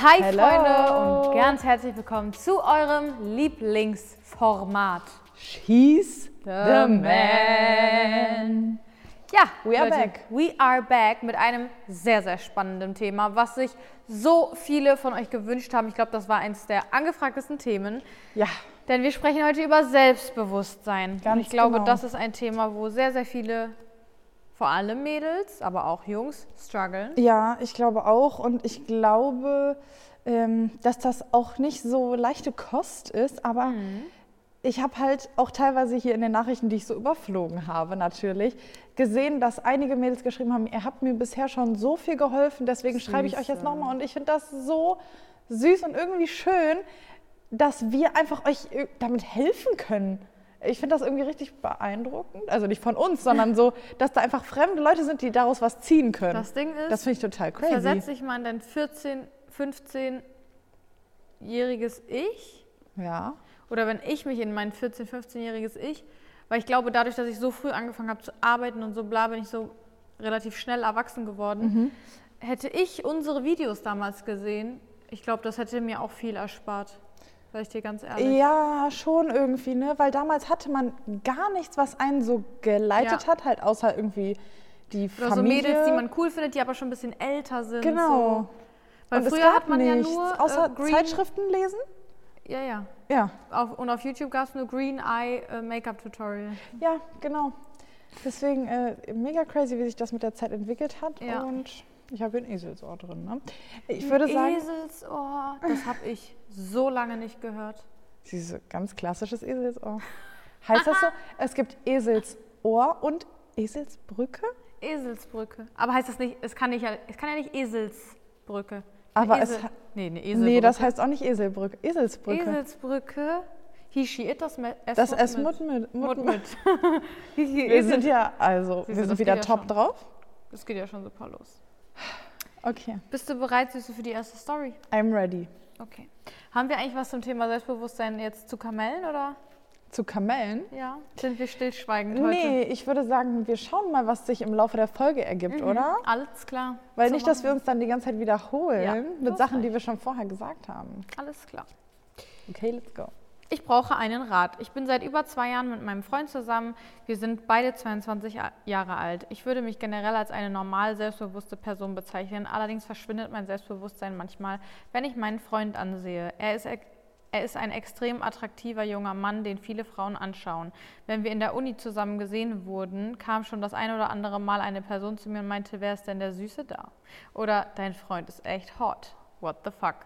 Hi Hello. Freunde und ganz herzlich willkommen zu eurem Lieblingsformat. She's the man. Ja, We are Leute, back. We are back mit einem sehr, sehr spannenden Thema, was sich so viele von euch gewünscht haben. Ich glaube, das war eins der angefragtesten Themen. Ja, Denn wir sprechen heute über Selbstbewusstsein. und Ganz ich glaube, genau. das ist ein Thema, wo sehr, sehr viele, vor allem Mädels, aber auch Jungs, strugglen. ja, ich glaube auch. Und ich glaube, ähm, dass das auch nicht so leichte Kost ist. Aber Mhm. ich habe halt auch teilweise hier in den Nachrichten, die ich so überflogen habe, natürlich, gesehen, dass einige Mädels geschrieben haben, ihr habt mir bisher schon so viel geholfen, deswegen schreibe ich euch jetzt Süße. nochmal. Und ich finde das so süß und irgendwie schön, dass wir einfach euch äh, damit helfen können. Ich finde das irgendwie richtig beeindruckend. Also nicht von uns, sondern so, dass da einfach fremde Leute sind, die daraus was ziehen können. Das Ding ist, Das finde ich total crazy. versetz dich mal in dein 14, 15-jähriges Ich. Ja. Oder wenn ich mich in mein 14, 15-jähriges Ich, weil ich glaube, dadurch, dass ich so früh angefangen habe zu arbeiten und so bla, bin ich so relativ schnell erwachsen geworden. Mhm. Hätte ich unsere Videos damals gesehen, ich glaube, das hätte mir auch viel erspart. Sag ich dir ganz ehrlich. Ja, schon irgendwie, ne? Weil damals hatte man gar nichts, was einen so geleitet Ja. hat, halt außer irgendwie die Oder so Familie. Mädels, die man cool findet, die aber schon ein bisschen älter sind. Genau. So. Weil Und es früher gab hat man nichts, ja nur außer äh, Green, Zeitschriften lesen. Ja, ja. Ja, Auf, und auf YouTube gab es nur Green Eye äh, Make-up Tutorial. ja, genau. Deswegen äh, mega crazy, wie sich das mit der Zeit entwickelt hat. Ja. Und ich habe hier ein Eselsohr drin. Ne? Ich würde sagen, Eselsohr, das habe ich so lange nicht gehört. dieses ganz klassisches Eselsohr. Heißt das so? Es gibt Eselsohr und Eselsbrücke? Eselsbrücke. Aber heißt das nicht, es kann, nicht, es kann ja nicht Eselsbrücke. Aber Eine es Esel, ha- nee, eine Eselbrücke. Nee, das heißt auch nicht Eselbrücke. Eselsbrücke. Eselsbrücke. Hishi das Me- das Esmut Esmut mit. Mut Mut mit. Wir sind ja, also, Siehst wir sind wieder ja top schon. drauf. Das geht ja schon super los. Okay, Bist du bereit, Süße, für die erste Story? I'm ready. Okay. Haben wir eigentlich was zum Thema Selbstbewusstsein jetzt zu Kamellen oder? Zu Kamellen? Ja. Sind wir stillschweigend heute? Nee, ich würde sagen, wir schauen mal, was sich im Laufe der Folge ergibt, oder? Alles klar. Weil So nicht, dass wir uns dann die ganze Zeit wiederholen Ja, mit Sachen, die recht. wir schon vorher gesagt haben. Alles klar. Okay, let's go. Ich brauche einen Rat. Ich bin seit über zwei Jahren mit meinem Freund zusammen. Wir sind beide 22 A- Jahre alt. Ich würde mich generell als eine normal selbstbewusste Person bezeichnen. Allerdings verschwindet mein Selbstbewusstsein manchmal, wenn ich meinen Freund ansehe. Er ist, er ist ein extrem attraktiver junger Mann, den viele Frauen anschauen. Wenn wir in der Uni zusammen gesehen wurden, kam schon das ein oder andere Mal eine Person zu mir und meinte, wer ist denn der Süße da? Oder dein Freund ist echt hot. What the fuck?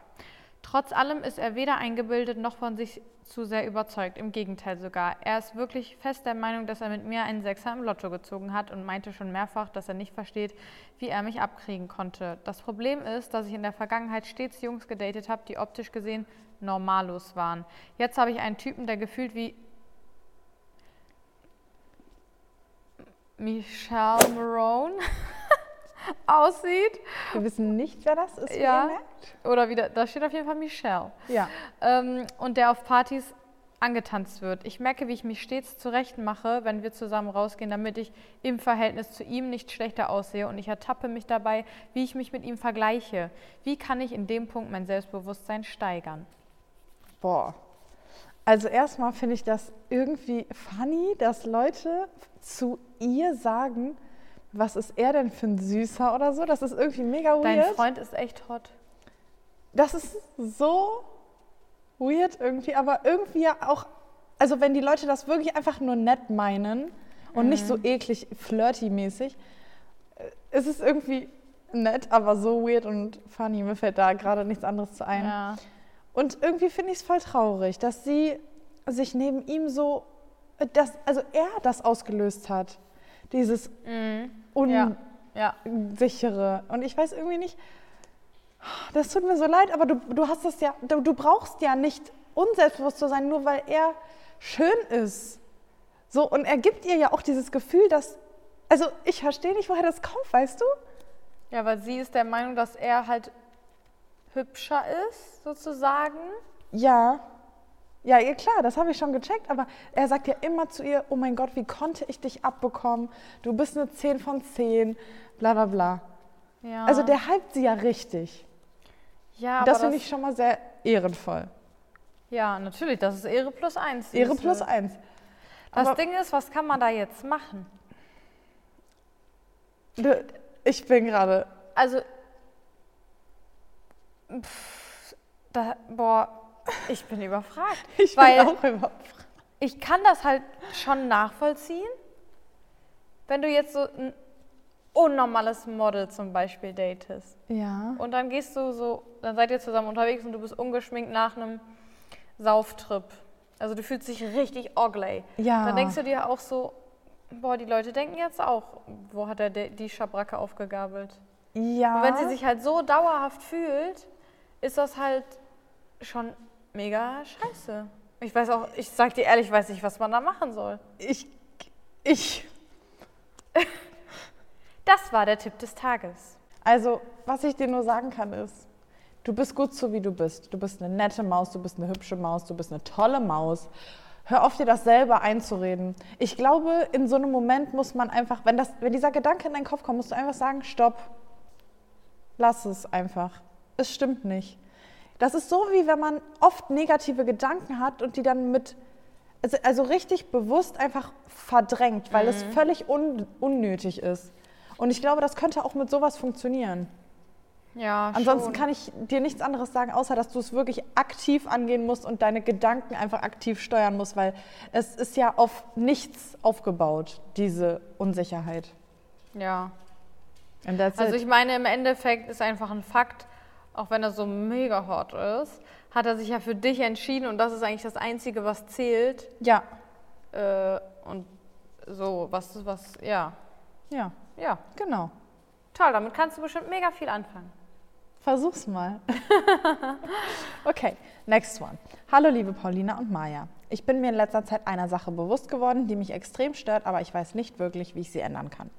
Trotz allem ist er weder eingebildet noch von sich zu sehr überzeugt. Im Gegenteil sogar. Er ist wirklich fest der Meinung, dass er mit mir einen Sechser im Lotto gezogen hat und meinte schon mehrfach, dass er nicht versteht, wie er mich abkriegen konnte. Das Problem ist, dass ich in der Vergangenheit stets Jungs gedatet habe, die optisch gesehen normalos waren. Jetzt habe ich einen Typen, der gefühlt wie Michelle Marone aussieht. Wir wissen nicht, wer das ist, wie Ja. ihr merkt. Oder wieder, da steht auf jeden Fall Michelle. Ja. ähm, und der auf Partys angetanzt wird. Ich merke, wie ich mich stets zurecht mache, wenn wir zusammen rausgehen, damit ich im Verhältnis zu ihm nicht schlechter aussehe und ich ertappe mich dabei, wie ich mich mit ihm vergleiche. Wie kann ich in dem Punkt mein Selbstbewusstsein steigern? Boah. Also erstmal finde ich das irgendwie funny, dass Leute zu ihr sagen, was ist er denn für ein Süßer oder so. Das ist irgendwie mega Dein weird. Freund ist echt hot. Das ist so weird irgendwie, aber irgendwie ja auch, also wenn die Leute das wirklich einfach nur nett meinen und nicht Mhm. so eklig flirty-mäßig, äh, ist es irgendwie nett, aber so weird und funny. Mir fällt da gerade nichts anderes zu ein. Ja. Und irgendwie finde ich es voll traurig, dass sie sich neben ihm so, äh, das, also er das ausgelöst hat. Dieses. Ja. unsichere. Und ich weiß irgendwie nicht, das tut mir so leid, aber du, du hast das ja, du, du brauchst ja nicht unselbstbewusst zu sein, nur weil er schön ist. So, und er gibt ihr ja auch dieses Gefühl, dass, also ich verstehe nicht, woher das kommt, weißt du? Ja, weil sie ist der Meinung, dass er halt hübscher ist, sozusagen. Ja. Ja, ja, klar, das habe ich schon gecheckt, aber er sagt ja immer zu ihr, oh mein Gott, wie konnte ich dich abbekommen? Du bist eine 10 von 10, bla bla bla. Ja. Also der hypt sie ja richtig. Ja, aber das finde ich schon mal sehr ehrenvoll. ja, natürlich, das ist Ehre plus eins. Ehre plus eins. Das Aber- Ding ist, was kann man da jetzt machen? Ich bin gerade. Also, pff, da, boah, ich bin überfragt. Ich bin auch über. ich kann das halt schon nachvollziehen, wenn du jetzt so ein unnormales Model zum Beispiel datest. Ja. Und dann gehst du so, dann seid ihr zusammen unterwegs und du bist ungeschminkt nach einem Sauftrip. Also du fühlst dich richtig ugly. Ja. Dann denkst du dir auch so, boah, die Leute denken jetzt auch, wo hat er die Schabracke aufgegabelt? Ja. Und wenn sie sich halt so dauerhaft fühlt, ist das halt schon mega scheiße. Ich weiß auch, ich sag dir ehrlich, ich weiß nicht, was man da machen soll. ich. Ich. Das war der Tipp des Tages. Also, was ich dir nur sagen kann, ist, du bist gut so, wie du bist. Du bist eine nette Maus, du bist eine hübsche Maus, du bist eine tolle Maus. Hör auf, dir das selber einzureden. Ich glaube, in so einem Moment muss man einfach, wenn, das, wenn dieser Gedanke in deinen Kopf kommt, musst du einfach sagen, stopp. Lass es einfach. Es stimmt nicht. Das ist so, wie wenn man oft negative Gedanken hat und die dann mit, also, also richtig bewusst einfach verdrängt, weil es völlig un, unnötig ist. Und ich glaube, das könnte auch mit sowas funktionieren. Ja, Ansonsten schon. kann ich dir nichts anderes sagen, außer dass du es wirklich aktiv angehen musst und deine Gedanken einfach aktiv steuern musst, weil es ist ja auf nichts aufgebaut, diese Unsicherheit. Ja. Also it. ich meine, im Endeffekt ist einfach ein Fakt, auch wenn er so mega hot ist, hat er sich ja für dich entschieden und das ist eigentlich das Einzige, was zählt. ja, Äh, und so, was, was, ja, ja, ja. genau. Toll, damit kannst du bestimmt mega viel anfangen. Versuch's mal. okay, next one. Hallo liebe Paulina und Maja. Ich bin mir in letzter Zeit einer Sache bewusst geworden, die mich extrem stört, aber ich weiß nicht wirklich, wie ich sie ändern kann.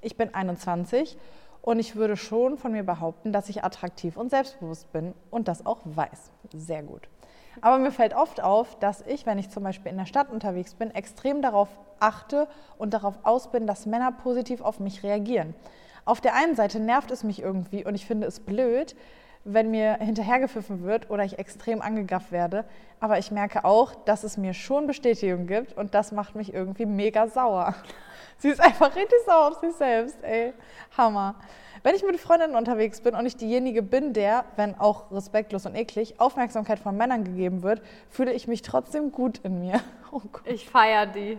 Ich bin 21 und ich würde schon von mir behaupten, dass ich attraktiv und selbstbewusst bin und das auch weiß. Sehr gut. Aber mir fällt oft auf, dass ich, wenn ich zum Beispiel in der Stadt unterwegs bin, extrem darauf achte und darauf aus bin, dass Männer positiv auf mich reagieren. Auf der einen Seite nervt es mich irgendwie und ich finde es blöd, wenn mir hinterhergepfiffen wird oder ich extrem angegafft werde. Aber ich merke auch, dass es mir schon Bestätigung gibt und das macht mich irgendwie mega sauer. Sie ist einfach richtig sauer auf sich selbst, ey. Hammer. Wenn ich mit Freundinnen unterwegs bin und ich diejenige bin, der, wenn auch respektlos und eklig, Aufmerksamkeit von Männern gegeben wird, fühle ich mich trotzdem gut in mir. Oh. Ich feiere die.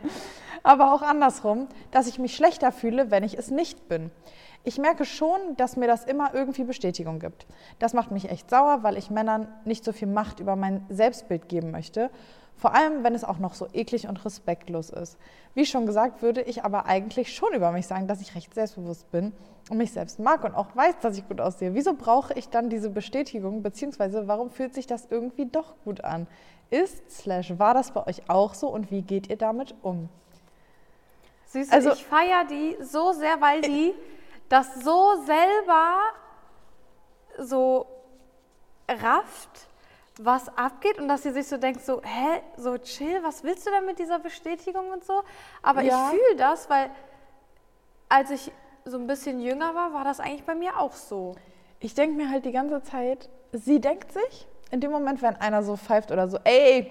Aber auch andersrum, dass ich mich schlechter fühle, wenn ich es nicht bin. Ich merke schon, dass mir das immer irgendwie Bestätigung gibt. Das macht mich echt sauer, weil ich Männern nicht so viel Macht über mein Selbstbild geben möchte. Vor allem, wenn es auch noch so eklig und respektlos ist. Wie schon gesagt, würde ich aber eigentlich schon über mich sagen, dass ich recht selbstbewusst bin und mich selbst mag und auch weiß, dass ich gut aussehe. Wieso brauche ich dann diese Bestätigung, beziehungsweise warum fühlt sich das irgendwie doch gut an? Ist, slash, war das bei euch auch so und wie geht ihr damit um? Du, Also- ich feiere die so sehr, weil die das so selber so rafft, was abgeht und dass sie sich so denkt, so, hä, so chill, was willst du denn mit dieser Bestätigung und so? Aber Ja. ich fühle das, weil als ich so ein bisschen jünger war, war das eigentlich bei mir auch so. Ich denke mir halt die ganze Zeit, sie denkt sich, in dem Moment, wenn einer so pfeift oder so, ey,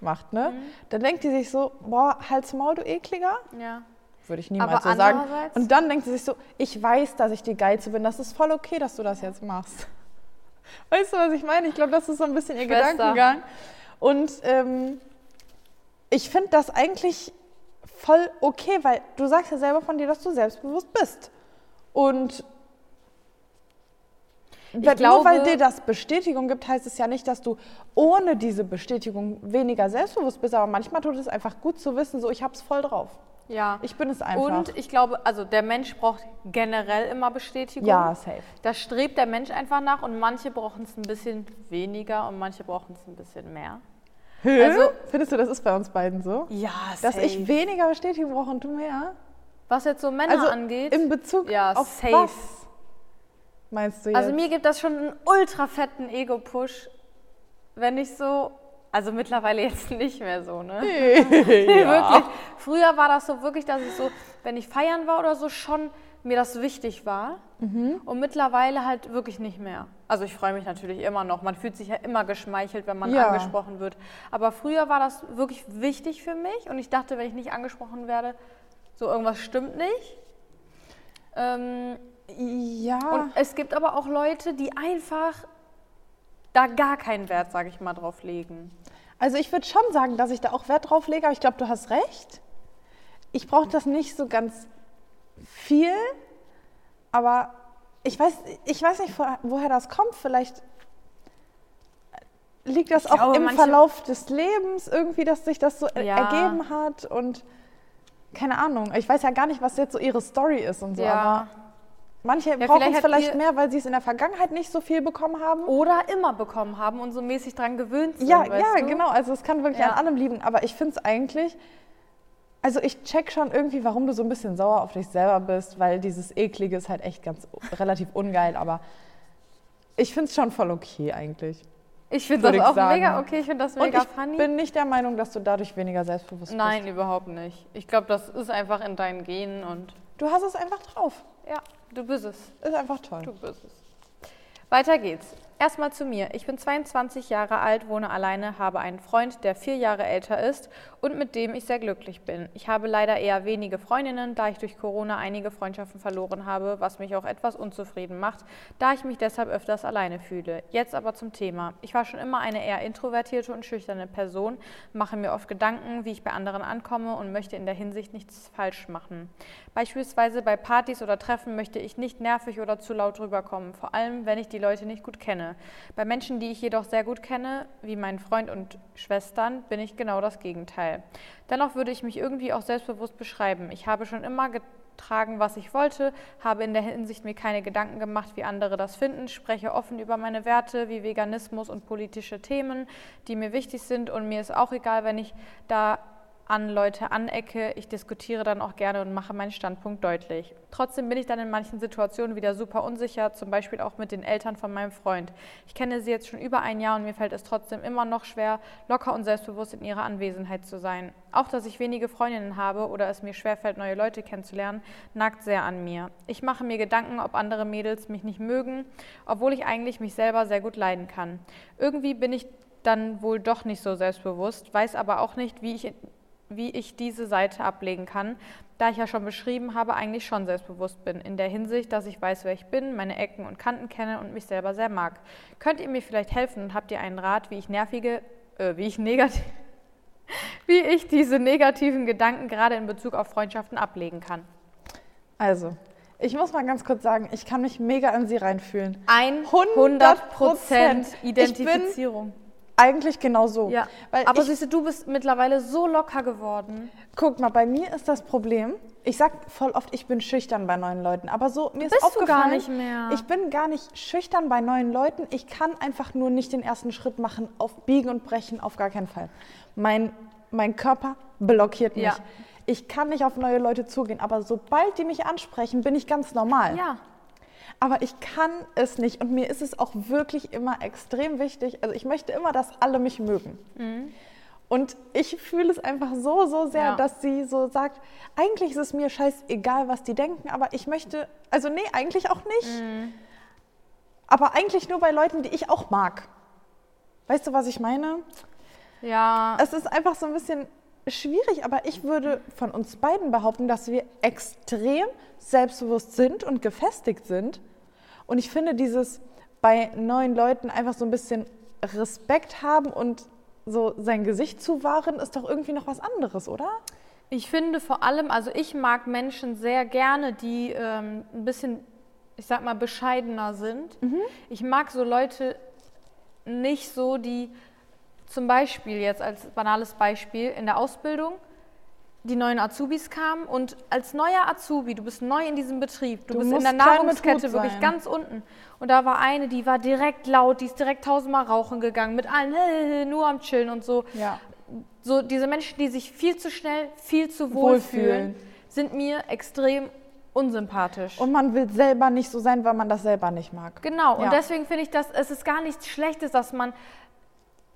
macht, ne? Dann denkt die sich so, boah, halt's Maul, du ekliger. Ja. Würde ich niemals Aber so sagen. Und dann denkt sie sich so, ich weiß, dass ich die Geilste bin, das ist voll okay, dass du das jetzt machst. Weißt du, was ich meine? Ich glaube, das ist so ein bisschen ihr Schwester. Gedankengang. Und ähm, ich finde das eigentlich voll okay, weil du sagst ja selber von dir, dass du selbstbewusst bist. Und wenn, nur glaube- weil dir das Bestätigung gibt, heißt es ja nicht, dass du ohne diese Bestätigung weniger selbstbewusst bist. Aber manchmal tut es einfach gut zu wissen, so ich hab's voll drauf. Ja. Ich bin es einfach. Und ich glaube, also der Mensch braucht generell immer Bestätigung. ja, safe. Da strebt der Mensch einfach nach und manche brauchen es ein bisschen weniger und manche brauchen es ein bisschen mehr. Also, findest du, das ist bei uns beiden so? Ja, Dass ich weniger Bestätigung brauche und du mehr? Was jetzt so Männer Also angeht. in Bezug Ja, auf safe. was? Meinst du jetzt? Also mir gibt das schon einen ultra fetten Ego-Push, wenn ich so, also mittlerweile jetzt nicht mehr so, ne? Wirklich. Früher war das so wirklich, dass ich so, wenn ich feiern war oder so, schon mir das wichtig war und mittlerweile halt wirklich nicht mehr. Also ich freue mich natürlich immer noch. Man fühlt sich ja immer geschmeichelt, wenn man Ja. angesprochen wird. Aber früher war das wirklich wichtig für mich und ich dachte, wenn ich nicht angesprochen werde, so irgendwas stimmt nicht. Ähm, Ja. und es gibt aber auch Leute, die einfach da gar keinen Wert, sage ich mal, drauf legen. Also ich würde schon sagen, dass ich da auch Wert drauf lege, aber ich glaube, du hast recht. Ich brauche das nicht so ganz viel, aber ich weiß, ich weiß nicht, wo- woher das kommt. Vielleicht liegt das Ich auch glaube, im Verlauf des Lebens irgendwie, dass sich das so Ja. ergeben hat und keine Ahnung. Ich weiß ja gar nicht, was jetzt so ihre Story ist und so, aber manche brauchen vielleicht es vielleicht mehr, weil sie es in der Vergangenheit nicht so viel bekommen haben. Oder immer bekommen haben und so mäßig dran gewöhnt sind. Ja, ja, du? genau. Also es kann wirklich Ja. an allem liegen. Aber ich finde es eigentlich, also ich check schon irgendwie, warum du so ein bisschen sauer auf dich selber bist, weil dieses Eklige ist halt echt ganz relativ ungeil. Aber ich finde es schon voll okay eigentlich. Ich finde das ich auch sagen. mega okay, ich finde das Und mega ich funny. bin nicht der Meinung, dass du dadurch weniger selbstbewusst Nein, überhaupt nicht. Ich glaube, das ist einfach in deinen Genen und bist. Du hast es einfach drauf. ja, du bist es. Ist einfach toll. Du bist es. Weiter geht's. Erstmal zu mir. Ich bin 22 Jahre alt, wohne alleine, habe einen Freund, der vier Jahre älter ist und mit dem ich sehr glücklich bin. Ich habe leider eher wenige Freundinnen, da ich durch Corona einige Freundschaften verloren habe, was mich auch etwas unzufrieden macht, da ich mich deshalb öfters alleine fühle. Jetzt aber zum Thema. Ich war schon immer eine eher introvertierte und schüchterne Person, mache mir oft Gedanken, wie ich bei anderen ankomme und möchte in der Hinsicht nichts falsch machen. Beispielsweise bei Partys oder Treffen möchte ich nicht nervig oder zu laut rüberkommen, vor allem wenn ich die Leute nicht gut kenne. Bei Menschen, die ich jedoch sehr gut kenne, wie meinen Freund und Schwestern, bin ich genau das Gegenteil. Dennoch würde ich mich irgendwie auch selbstbewusst beschreiben. Ich habe schon immer getragen, was ich wollte, habe in der Hinsicht mir keine Gedanken gemacht, wie andere das finden, spreche offen über meine Werte wie Veganismus und politische Themen, die mir wichtig sind und mir ist auch egal, wenn ich da an Leute anecke. Ich diskutiere dann auch gerne und mache meinen Standpunkt deutlich. Trotzdem bin ich dann in manchen Situationen wieder super unsicher, zum Beispiel auch mit den Eltern von meinem Freund. Ich kenne sie jetzt schon über ein Jahr und mir fällt es trotzdem immer noch schwer, locker und selbstbewusst in ihrer Anwesenheit zu sein. Auch, dass ich wenige Freundinnen habe oder es mir schwerfällt, neue Leute kennenzulernen, nagt sehr an mir. Ich mache mir Gedanken, ob andere Mädels mich nicht mögen, obwohl ich eigentlich mich selber sehr gut leiden kann. Irgendwie bin ich dann wohl doch nicht so selbstbewusst, weiß aber auch nicht, wie ich wie ich diese Seite ablegen kann, da ich ja schon beschrieben habe, eigentlich schon selbstbewusst bin, in der Hinsicht, dass ich weiß, wer ich bin, meine Ecken und Kanten kenne und mich selber sehr mag. Könnt ihr mir vielleicht helfen und habt ihr einen Rat, wie ich nervige, äh, wie ich negativ, wie ich diese negativen Gedanken gerade in Bezug auf Freundschaften ablegen kann? Also, ich muss mal ganz kurz sagen, ich kann mich mega in sie reinfühlen. 100 Prozent Identifizierung. Eigentlich genau so. Ja, Weil aber ich, siehst du, du bist mittlerweile so locker geworden. Guck mal, bei mir ist das Problem, ich sag voll oft, ich bin schüchtern bei neuen Leuten, aber so mir ist bist du aufgefallen, gar nicht mehr. ich bin gar nicht schüchtern bei neuen Leuten, ich kann einfach nur nicht den ersten Schritt machen, auf Biegen und Brechen, auf gar keinen Fall. Mein, mein Körper blockiert mich. Ja. Ich kann nicht auf neue Leute zugehen, aber sobald die mich ansprechen, bin ich ganz normal. Ja. Aber ich kann es nicht und mir ist es auch wirklich immer extrem wichtig. Also ich möchte immer, dass alle mich mögen. Und ich fühle es einfach so, so sehr, Ja. dass sie so sagt, eigentlich ist es mir scheißegal, was die denken, aber ich möchte, also nee, eigentlich auch nicht. Aber eigentlich nur bei Leuten, die ich auch mag. Weißt du, was ich meine? Ja. Es ist einfach so ein bisschen schwierig, aber ich würde von uns beiden behaupten, dass wir extrem selbstbewusst sind und gefestigt sind. Und ich finde dieses bei neuen Leuten einfach so ein bisschen Respekt haben und so sein Gesicht zu wahren, ist doch irgendwie noch was anderes, oder? Ich finde vor allem, also ich mag Menschen sehr gerne, die ähm, ein bisschen, ich sag mal, bescheidener sind. Ich mag so Leute nicht so, die zum Beispiel jetzt als banales Beispiel in der Ausbildung die neuen Azubis kamen und als neuer Azubi, du bist neu in diesem Betrieb, du, Du bist in der Nahrungskette wirklich ganz unten und da war eine, die war direkt laut, die ist direkt tausendmal rauchen gegangen, mit allen nur am Chillen und so Ja. so diese Menschen, die sich viel zu schnell, viel zu wohl Wohlfühlen. fühlen, sind mir extrem unsympathisch. Und man will selber nicht so sein, weil man das selber nicht mag. genau, Ja. und deswegen finde ich, dass es ist gar nichts Schlechtes, dass man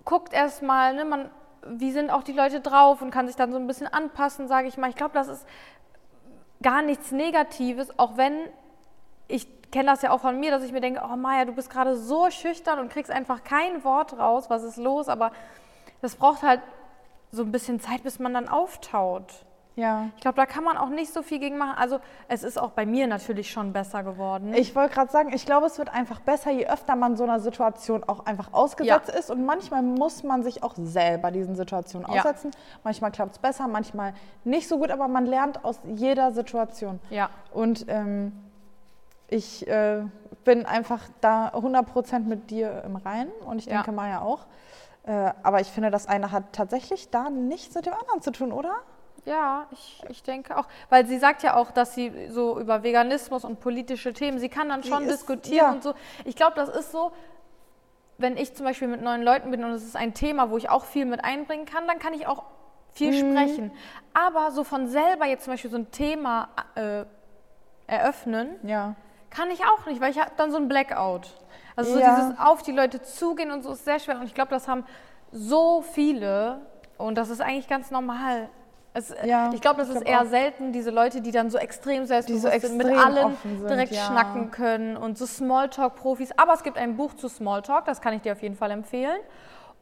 guckt erstmal, ne, man, wie sind auch die Leute drauf und kann sich dann so ein bisschen anpassen, sage ich mal. Ich glaube, das ist gar nichts Negatives, auch wenn ich kenne das ja auch von mir, dass ich mir denke, oh Maja, du bist gerade so schüchtern und kriegst einfach kein Wort raus, was ist los, aber das braucht halt so ein bisschen Zeit, bis man dann auftaut. Ja. Ich glaube, da kann man auch nicht so viel gegen machen. Also es ist auch bei mir natürlich schon besser geworden. Ich wollte gerade sagen, ich glaube, es wird einfach besser, je öfter man so einer Situation auch einfach ausgesetzt Ja. ist. Und manchmal muss man sich auch selber diesen Situationen Ja. aussetzen. Manchmal klappt es besser, manchmal nicht so gut, aber man lernt aus jeder Situation. ja, Und ähm, ich äh, bin einfach da 100% mit dir im Reinen und ich Ja. denke Maya auch. Äh, aber ich finde, das eine hat tatsächlich da nichts mit dem anderen zu tun, oder? Ja, ich, ich denke auch. Weil sie sagt ja auch, dass sie so über Veganismus und politische Themen, sie kann dann schon ist- diskutieren ja. und so. Ich glaube, das ist so, wenn ich zum Beispiel mit neuen Leuten bin und es ist ein Thema, wo ich auch viel mit einbringen kann, dann kann ich auch viel Mhm. sprechen. Aber so von selber jetzt zum Beispiel so ein Thema äh, eröffnen, Ja. kann ich auch nicht, weil ich habe dann so ein Blackout. Also so Ja. dieses auf die Leute zugehen und so ist sehr schwer. Und ich glaube, das haben so viele und das ist eigentlich ganz normal. Es, Ja, ich glaube, das ich ist glaub eher auch. selten, diese Leute, die dann so extrem selbstbewusst so sind, mit extrem allen sind, direkt ja. schnacken können und so Smalltalk-Profis. Aber es gibt ein Buch zu Smalltalk, das kann ich dir auf jeden Fall empfehlen.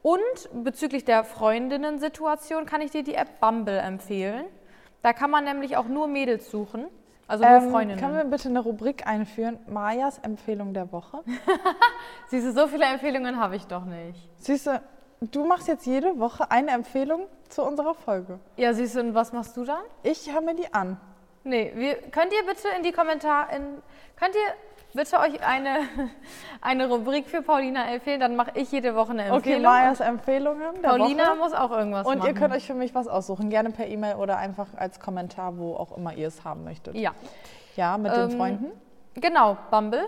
Und bezüglich der Freundinnen-Situation kann ich dir die App Bumble empfehlen. Da kann man nämlich auch nur Mädels suchen, also nur Ähm, Freundinnen. können wir bitte eine Rubrik einführen? Mayas Empfehlung der Woche. Siehst du, so viele Empfehlungen habe ich doch nicht. Süße, du machst jetzt jede Woche eine Empfehlung zu unserer Folge. Ja, siehst du, und was machst du dann? Ich höre mir die an. Nee, wir, könnt ihr bitte in die Kommentare, in, könnt ihr bitte euch eine, eine Rubrik für Paulina empfehlen? Dann mache ich jede Woche eine Okay, Empfehlung. Mayas Empfehlungen Paulina Woche. muss auch irgendwas Und machen. ihr könnt euch für mich was aussuchen, gerne per E-Mail oder einfach als Kommentar, wo auch immer ihr es haben möchtet. Ja, Ja, mit Ähm, den Freunden. genau, Bumble.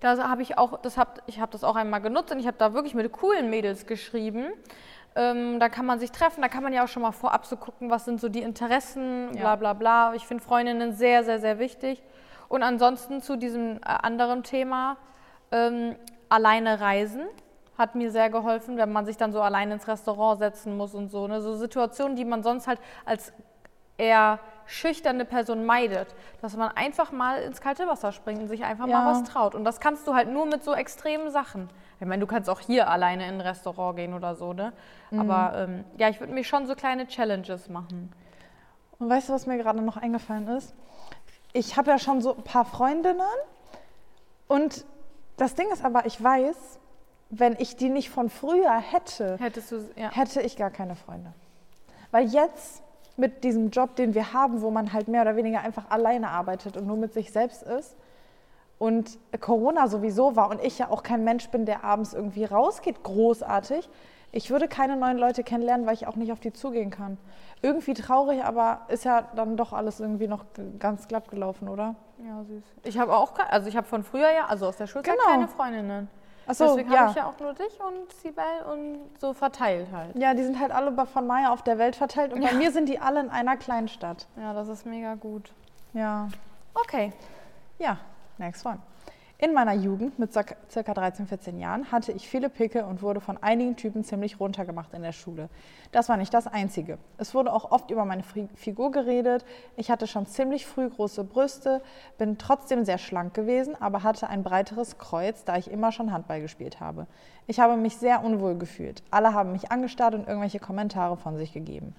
Da habe ich auch, das hab, ich habe das auch einmal genutzt und ich habe da wirklich mit coolen Mädels geschrieben. Ähm, da kann man sich treffen, da kann man ja auch schon mal vorab so gucken, was sind so die Interessen, bla Ja. bla bla. Ich finde Freundinnen sehr, sehr, sehr wichtig. Und ansonsten zu diesem äh, anderen Thema, ähm, alleine reisen, hat mir sehr geholfen, wenn man sich dann so allein ins Restaurant setzen muss und so. Ne? So Situationen, die man sonst halt als eher schüchterne Person meidet, dass man einfach mal ins kalte Wasser springt und sich einfach Ja. mal was traut. Und das kannst du halt nur mit so extremen Sachen. Ich meine, du kannst auch hier alleine in ein Restaurant gehen oder so, ne? Aber ähm, ja, ich würde mir schon so kleine Challenges machen. Und weißt du, was mir gerade noch eingefallen ist? Ich habe ja schon so ein paar Freundinnen und das Ding ist aber, ich weiß, wenn ich die nicht von früher hätte, ja. hätte ich gar keine Freunde. Weil jetzt mit diesem Job, den wir haben, wo man halt mehr oder weniger einfach alleine arbeitet und nur mit sich selbst ist und Corona sowieso war und ich ja auch kein Mensch bin, der abends irgendwie rausgeht, großartig, ich würde keine neuen Leute kennenlernen, weil ich auch nicht auf die zugehen kann. Irgendwie traurig, aber ist ja dann doch alles irgendwie noch ganz glatt gelaufen, oder? ja, süß. Ich habe auch, also ich habe von früher ja, also aus der Schulzeit Genau. keine Freundinnen. Achso, Deswegen ja. habe ich ja auch nur dich und Sibel und so verteilt halt. Ja, die sind halt alle von Maya auf der Welt verteilt und bei mir sind die alle in einer kleinen Stadt. Ja, das ist mega gut. Ja. Okay. Ja, next one. In meiner Jugend mit circa 13, 14 Jahren hatte ich viele Pickel und wurde von einigen Typen ziemlich runtergemacht in der Schule. Das war nicht das Einzige. Es wurde auch oft über meine Figur geredet. Ich hatte schon ziemlich früh große Brüste, bin trotzdem sehr schlank gewesen, aber hatte ein breiteres Kreuz, da ich immer schon Handball gespielt habe. Ich habe mich sehr unwohl gefühlt. Alle haben mich angestarrt und irgendwelche Kommentare von sich gegeben.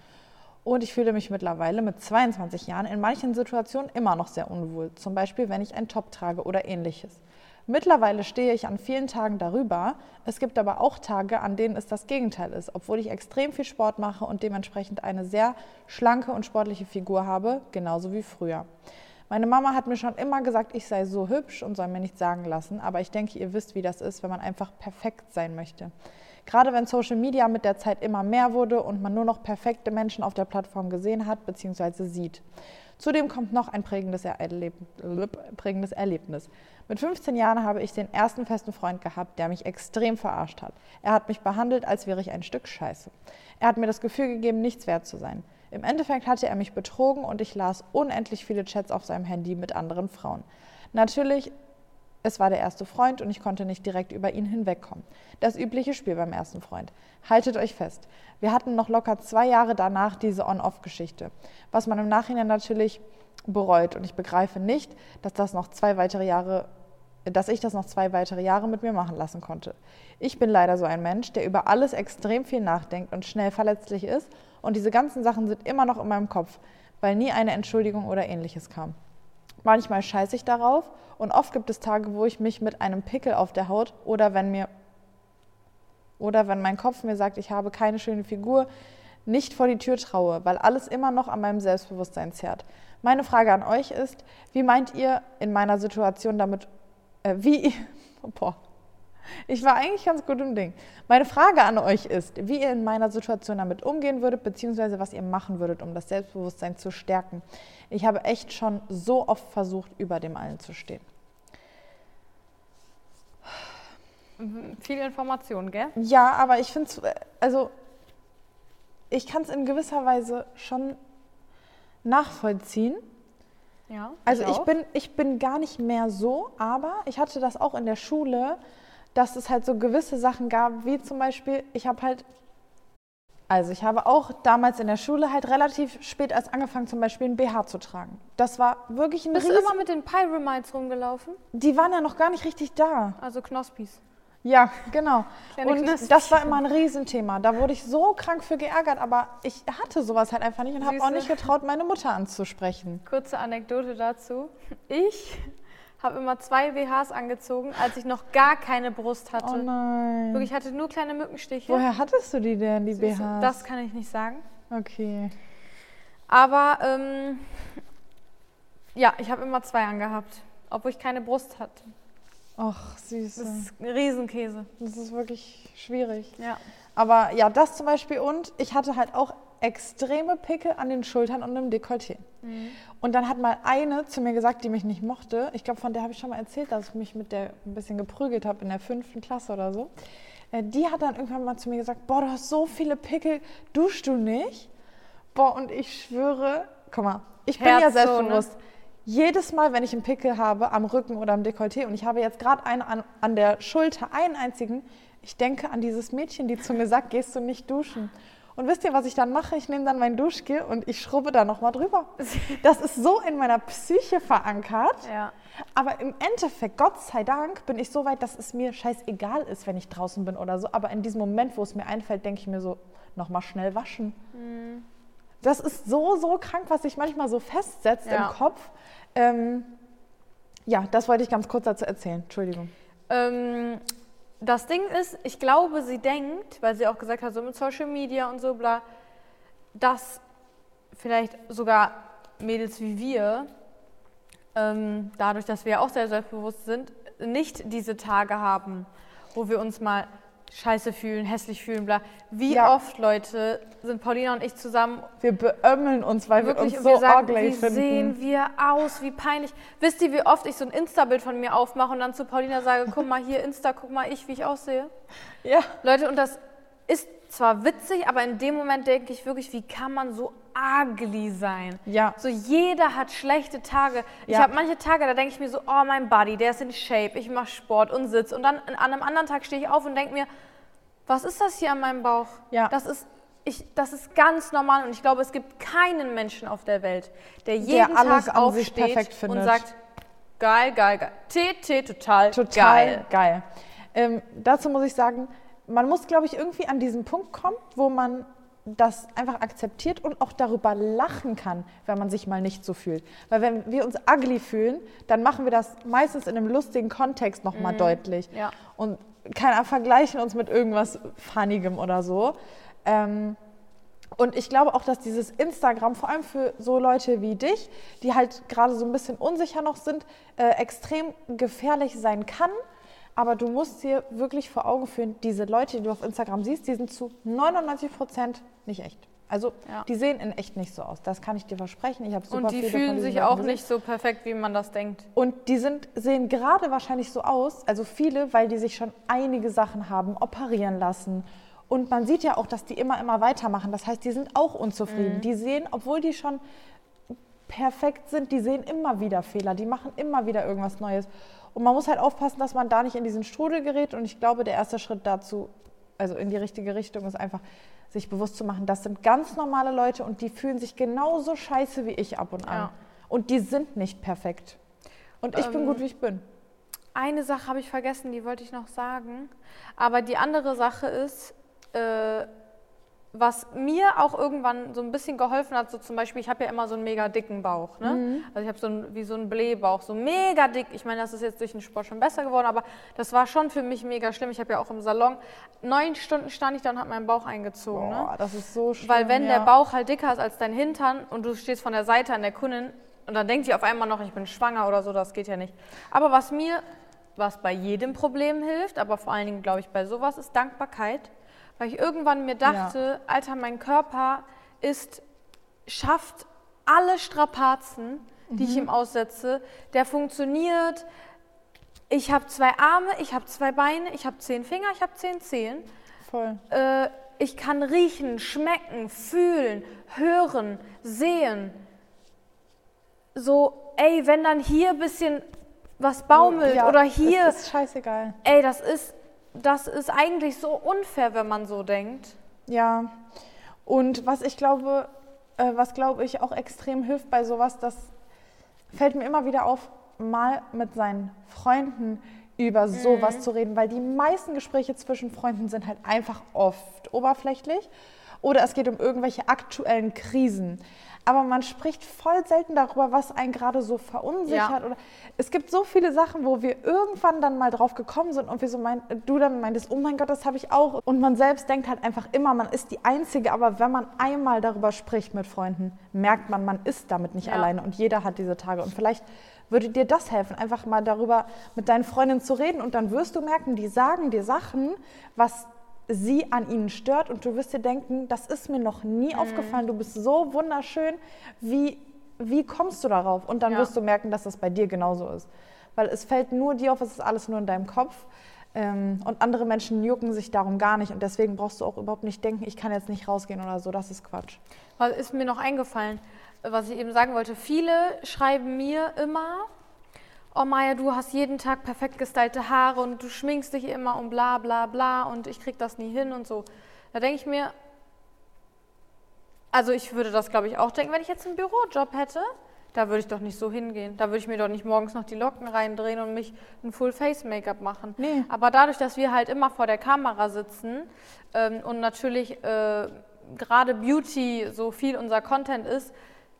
Und ich fühle mich mittlerweile mit 22 Jahren in manchen Situationen immer noch sehr unwohl. Zum Beispiel, wenn ich einen Top trage oder ähnliches. Mittlerweile stehe ich an vielen Tagen darüber. Es gibt aber auch Tage, an denen es das Gegenteil ist. Obwohl ich extrem viel Sport mache und dementsprechend eine sehr schlanke und sportliche Figur habe, genauso wie früher. Meine Mama hat mir schon immer gesagt, ich sei so hübsch und soll mir nichts sagen lassen. Aber ich denke, ihr wisst, wie das ist, wenn man einfach perfekt sein möchte. Gerade wenn Social Media mit der Zeit immer mehr wurde und man nur noch perfekte Menschen auf der Plattform gesehen hat bzw. sieht. Zudem kommt noch ein prägendes, Erleb prägendes Erlebnis. Mit 15 Jahren habe ich den ersten festen Freund gehabt, der mich extrem verarscht hat. Er hat mich behandelt, als wäre ich ein Stück Scheiße. Er hat mir das Gefühl gegeben, nichts wert zu sein. Im Endeffekt hatte er mich betrogen und ich las unendlich viele Chats auf seinem Handy mit anderen Frauen. Natürlich Es war der erste Freund und ich konnte nicht direkt über ihn hinwegkommen. Das übliche Spiel beim ersten Freund. Haltet euch fest. Wir hatten noch locker zwei Jahre danach diese On-Off-Geschichte, was man im Nachhinein natürlich bereut. Und ich begreife nicht, dass das noch zwei weitere Jahre dass ich das noch zwei weitere Jahre mit mir machen lassen konnte. Ich bin leider so ein Mensch, der über alles extrem viel nachdenkt und schnell verletzlich ist und diese ganzen Sachen sind immer noch in meinem Kopf, weil nie eine Entschuldigung oder ähnliches kam. Manchmal scheiße ich darauf und oft gibt es Tage, wo ich mich mit einem Pickel auf der Haut oder wenn mir oder wenn mein Kopf mir sagt, ich habe keine schöne Figur, nicht vor die Tür traue, weil alles immer noch an meinem Selbstbewusstsein zerrt. Meine Frage an euch ist, wie meint ihr in meiner Situation damit, äh, wie, boah, ich war eigentlich ganz gut im Ding. Meine Frage an euch ist, wie ihr in meiner Situation damit umgehen würdet, beziehungsweise was ihr machen würdet, um das Selbstbewusstsein zu stärken. Ich habe echt schon so oft versucht, über dem allen zu stehen. Viel Information, gell? Ja, aber ich finde es, also ich kann es in gewisser Weise schon nachvollziehen. Ja. Also ich, ich bin, ich bin gar nicht mehr so, aber ich hatte das auch in der Schule, dass es halt so gewisse Sachen gab, wie zum Beispiel, ich habe halt, also ich habe auch damals in der Schule halt relativ spät erst angefangen, zum Beispiel ein BH zu tragen. Das war wirklich ein Bist Riesen... du immer mit den Pyramides rumgelaufen? Die waren ja noch gar nicht richtig da. Also Knospis. Ja, genau. Kleine und das war immer ein Riesenthema. Da wurde ich so krank für geärgert, aber ich hatte sowas halt einfach nicht und habe auch nicht getraut, meine Mutter anzusprechen. Kurze Anekdote dazu. Ich habe immer zwei BHs angezogen, als ich noch gar keine Brust hatte. Oh nein. Wirklich, ich hatte nur kleine Mückenstiche. Woher hattest du die denn, die. BHs? Das kann ich nicht sagen. okay. Aber ähm, ja, ich habe immer zwei angehabt, obwohl ich keine Brust hatte. Ach, süße. Das ist ein Riesenkäse. Das ist wirklich schwierig. Ja. Aber ja, das zum Beispiel und ich hatte halt auch extreme Pickel an den Schultern und im Dekolleté. Und dann hat mal eine zu mir gesagt, die mich nicht mochte. Ich glaube, von der habe ich schon mal erzählt, dass ich mich mit der ein bisschen geprügelt habe in der fünften Klasse oder so. Äh, Die hat dann irgendwann mal zu mir gesagt, boah, du hast so viele Pickel, duschst du nicht? Boah, und ich schwöre, guck mal, ich bin ja Herz so, ne? selbstbewusst. Jedes Mal, wenn ich einen Pickel habe am Rücken oder am Dekolleté und ich habe jetzt gerade einen an, an der Schulter, einen einzigen, ich denke an dieses Mädchen, die zu mir sagt, gehst du nicht duschen? Und wisst ihr, was ich dann mache? Ich nehme dann mein Duschgel und ich schrubbe da nochmal drüber. Das ist so in meiner Psyche verankert. Ja. Aber im Endeffekt, Gott sei Dank, bin ich so weit, dass es mir scheißegal ist, wenn ich draußen bin oder so. Aber in diesem Moment, wo es mir einfällt, denke ich mir so, nochmal schnell waschen. Das ist so, so krank, was sich manchmal so festsetzt Ja. im Kopf. Ähm, ja, das wollte ich ganz kurz dazu erzählen. Entschuldigung. Ähm, das Ding ist, ich glaube, sie denkt, weil sie auch gesagt hat, so mit Social Media und so bla, dass vielleicht sogar Mädels wie wir, ähm, dadurch, dass wir auch sehr selbstbewusst sind, nicht diese Tage haben, wo wir uns mal scheiße fühlen, hässlich fühlen, bla. Wie Ja. oft, Leute, sind Paulina und ich zusammen Wir beömmeln uns, weil Wirklich, wir uns wir so sagen, ugly wie finden. sehen wir aus, wie peinlich. Wisst ihr, wie oft ich so ein Insta-Bild von mir aufmache und dann zu Paulina sage, guck mal hier Insta, guck mal ich, wie ich aussehe? Ja. Leute, und das ist zwar witzig, aber in dem Moment denke ich wirklich, wie kann man so ugly sein? Ja. So jeder hat schlechte Tage. Ich Ja. habe manche Tage, da denke ich mir so, oh mein Body, der ist in Shape, ich mache Sport und sitz. Und dann an einem anderen Tag stehe ich auf und denke mir, was ist das hier an meinem Bauch? Ja. Das ist, ich, das ist ganz normal und ich glaube, es gibt keinen Menschen auf der Welt, der jeden alles Tag aufsteht perfekt findet. und sagt, geil, geil, geil. TT, total, Total geil. geil. Ähm, dazu muss ich sagen, man muss, glaube ich, irgendwie an diesen Punkt kommen, wo man das einfach akzeptiert und auch darüber lachen kann, wenn man sich mal nicht so fühlt. Weil wenn wir uns ugly fühlen, dann machen wir das meistens in einem lustigen Kontext nochmal deutlich. Ja. Und keiner vergleichen uns mit irgendwas Funnigem oder so. Ähm, und ich glaube auch, dass dieses Instagram, vor allem für so Leute wie dich, die halt gerade so ein bisschen unsicher noch sind, äh, extrem gefährlich sein kann. Aber du musst dir wirklich vor Augen führen, diese Leute, die du auf Instagram siehst, die sind zu 99 Prozent nicht echt. Also Ja. die sehen in echt nicht so aus. Das kann ich dir versprechen. Ich habe super Und die fühlen sich Leuten auch gesehen. nicht so perfekt, wie man das denkt. Und die sind, sehen gerade wahrscheinlich so aus, also viele, weil die sich schon einige Sachen haben operieren lassen. Und man sieht ja auch, dass die immer, immer weitermachen. Das heißt, die sind auch unzufrieden. Die sehen, obwohl die schon perfekt sind, die sehen immer wieder Fehler, die machen immer wieder irgendwas Neues. Und man muss halt aufpassen, dass man da nicht in diesen Strudel gerät. Und ich glaube, der erste Schritt dazu, also in die richtige Richtung, ist einfach, sich bewusst zu machen, das sind ganz normale Leute und die fühlen sich genauso scheiße wie ich ab und an. Ja. Und die sind nicht perfekt. Und ich bin Ähm, gut, wie ich bin. Eine Sache habe ich vergessen, die wollte ich noch sagen. Aber die andere Sache ist, äh, was mir auch irgendwann so ein bisschen geholfen hat, so zum Beispiel, ich habe ja immer so einen mega dicken Bauch. Ne? Also ich habe so einen, wie so einen Blähbauch, so mega dick. Ich meine, das ist jetzt durch den Sport schon besser geworden, aber das war schon für mich mega schlimm. Ich habe ja auch im Salon, neun Stunden stand ich da und habe meinen Bauch eingezogen. Ne? Boah, das ist so schlimm. Weil wenn ja. der Bauch halt dicker ist als dein Hintern und du stehst von der Seite an der Kundin und dann denkt sie auf einmal noch, ich bin schwanger oder so, das geht ja nicht. Aber was mir, was bei jedem Problem hilft, aber vor allen Dingen glaube ich bei sowas, ist Dankbarkeit. Weil ich irgendwann mir dachte, Alter, mein Körper ist, schafft alle Strapazen, die ich ihm aussetze. Der funktioniert. Ich habe zwei Arme, ich habe zwei Beine, ich habe zehn Finger, ich habe zehn Zehen Voll. äh, ich kann riechen, schmecken, fühlen, hören, sehen. So, ey, wenn dann hier ein bisschen was baumelt Ja, oder hier, Das ist scheißegal. ey, das ist, das ist eigentlich so unfair, wenn man so denkt. Ja. Und was ich glaube, äh, was glaube ich auch extrem hilft bei sowas, das fällt mir immer wieder auf, mal mit seinen Freunden über sowas zu reden, weil die meisten Gespräche zwischen Freunden sind halt einfach oft oberflächlich oder es geht um irgendwelche aktuellen Krisen. Aber man spricht voll selten darüber, was einen gerade so verunsichert. Ja. Oder es gibt so viele Sachen, wo wir irgendwann dann mal drauf gekommen sind und wir so mein, du dann meintest, oh mein Gott, das habe ich auch. Und man selbst denkt halt einfach immer, man ist die Einzige. Aber wenn man einmal darüber spricht mit Freunden, merkt man, man ist damit nicht Ja. alleine. Und jeder hat diese Tage. Und vielleicht würde dir das helfen, einfach mal darüber mit deinen Freundinnen zu reden. Und dann wirst du merken, die sagen dir Sachen, was sie an ihnen stört. Und du wirst dir denken, das ist mir noch nie Mhm. aufgefallen. Du bist so wunderschön. Wie, wie kommst du darauf? Und dann Ja. wirst du merken, dass das bei dir genauso ist. Weil es fällt nur dir auf, es ist alles nur in deinem Kopf. Ähm, und andere Menschen jucken sich darum gar nicht. Und deswegen brauchst du auch überhaupt nicht denken, ich kann jetzt nicht rausgehen oder so. Das ist Quatsch. Was ist mir noch eingefallen, was ich eben sagen wollte. Viele schreiben mir immer, oh Maja, du hast jeden Tag perfekt gestylte Haare und du schminkst dich immer und bla bla bla und ich krieg das nie hin und so. Da denke ich mir, also ich würde das glaube ich auch denken, wenn ich jetzt einen Bürojob hätte, da würde ich doch nicht so hingehen. Da würde ich mir doch nicht morgens noch die Locken reindrehen und mich ein Full-Face-Make-up machen. Nee. Aber dadurch, dass wir halt immer vor der Kamera sitzen ähm, und natürlich äh, gerade Beauty so viel unser Content ist,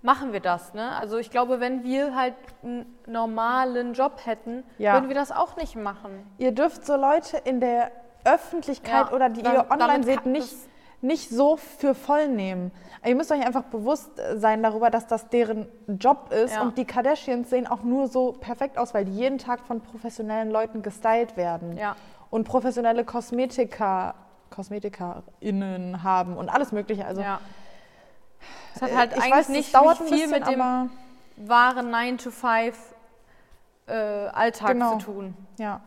machen wir das. Ne? Also ich glaube, wenn wir halt einen normalen Job hätten, Ja. würden wir das auch nicht machen. Ihr dürft so Leute in der Öffentlichkeit Ja, oder die da- ihr online seht, nicht, nicht so für voll nehmen. Ihr müsst euch einfach bewusst äh, sein darüber, dass das deren Job ist. Ja. Und die Kardashians sehen auch nur so perfekt aus, weil die jeden Tag von professionellen Leuten gestylt werden. Und professionelle Kosmetiker, KosmetikerInnen haben und alles Mögliche. Also. Es hat äh, halt ich eigentlich weiß, nicht, dauert nicht viel bisschen, mit dem wahren 9-to-5 äh, Alltag Genau. zu tun. ja.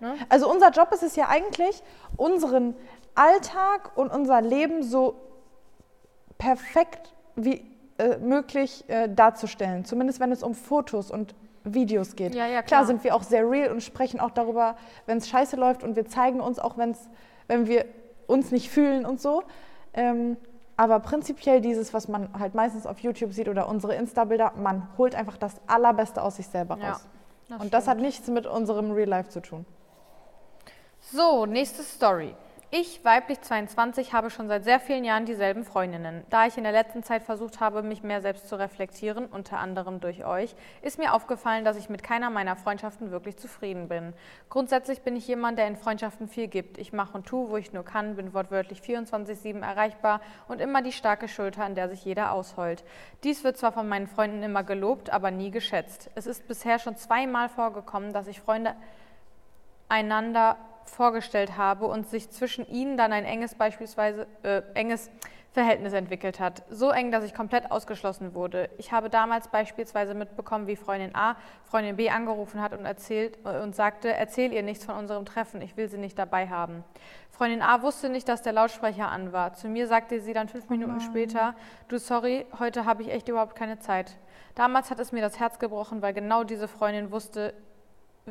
Ne? Also unser Job ist es ja eigentlich, unseren Alltag und unser Leben so perfekt wie äh, möglich äh, darzustellen. Zumindest wenn es um Fotos und Videos geht. Ja, ja, klar klar. sind wir auch sehr real und sprechen auch darüber, wenn es scheiße läuft und wir zeigen uns auch, wenn's, wenn wir uns nicht fühlen und so. Ähm, aber prinzipiell dieses, was man halt meistens auf YouTube sieht oder unsere Insta-Bilder, man holt einfach das Allerbeste aus sich selber Ja, raus. das und das stimmt. hat nichts mit unserem Real Life zu tun. So, nächste Story. Ich, weiblich 22, habe schon seit sehr vielen Jahren dieselben Freundinnen. Da ich in der letzten Zeit versucht habe, mich mehr selbst zu reflektieren, unter anderem durch euch, ist mir aufgefallen, dass ich mit keiner meiner Freundschaften wirklich zufrieden bin. Grundsätzlich bin ich jemand, der in Freundschaften viel gibt. Ich mache und tue, wo ich nur kann, bin wortwörtlich 24-7 erreichbar und immer die starke Schulter, an der sich jeder ausheult. Dies wird zwar von meinen Freunden immer gelobt, aber nie geschätzt. Es ist bisher schon zweimal vorgekommen, dass ich Freunde einander vorgestellt habe und sich zwischen ihnen dann ein enges beispielsweise äh, enges Verhältnis entwickelt hat. So eng, dass ich komplett ausgeschlossen wurde. Ich habe damals beispielsweise mitbekommen, wie Freundin A Freundin B angerufen hat und, erzählt, äh, und sagte, erzähl ihr nichts von unserem Treffen, ich will sie nicht dabei haben. Freundin A wusste nicht, dass der Lautsprecher an war. Zu mir sagte sie dann fünf Minuten später, du sorry, heute habe ich echt überhaupt keine Zeit. Damals hat es mir das Herz gebrochen, weil genau diese Freundin wusste,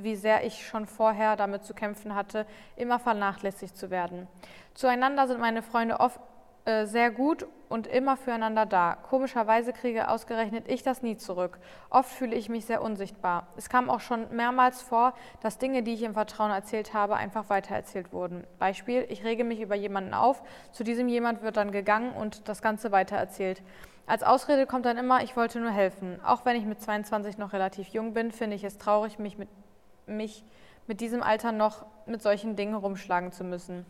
wie sehr ich schon vorher damit zu kämpfen hatte, immer vernachlässigt zu werden. Zueinander sind meine Freunde oft äh, sehr gut und immer füreinander da. Komischerweise kriege ausgerechnet ich das nie zurück. Oft fühle ich mich sehr unsichtbar. Es kam auch schon mehrmals vor, dass Dinge, die ich im Vertrauen erzählt habe, einfach weitererzählt wurden. Beispiel, ich rege mich über jemanden auf, zu diesem jemand wird dann gegangen und das Ganze weitererzählt. Als Ausrede kommt dann immer, ich wollte nur helfen. Auch wenn ich mit 22 noch relativ jung bin, finde ich es traurig, mich mit, mich mit diesem Alter noch mit solchen Dingen rumschlagen zu müssen.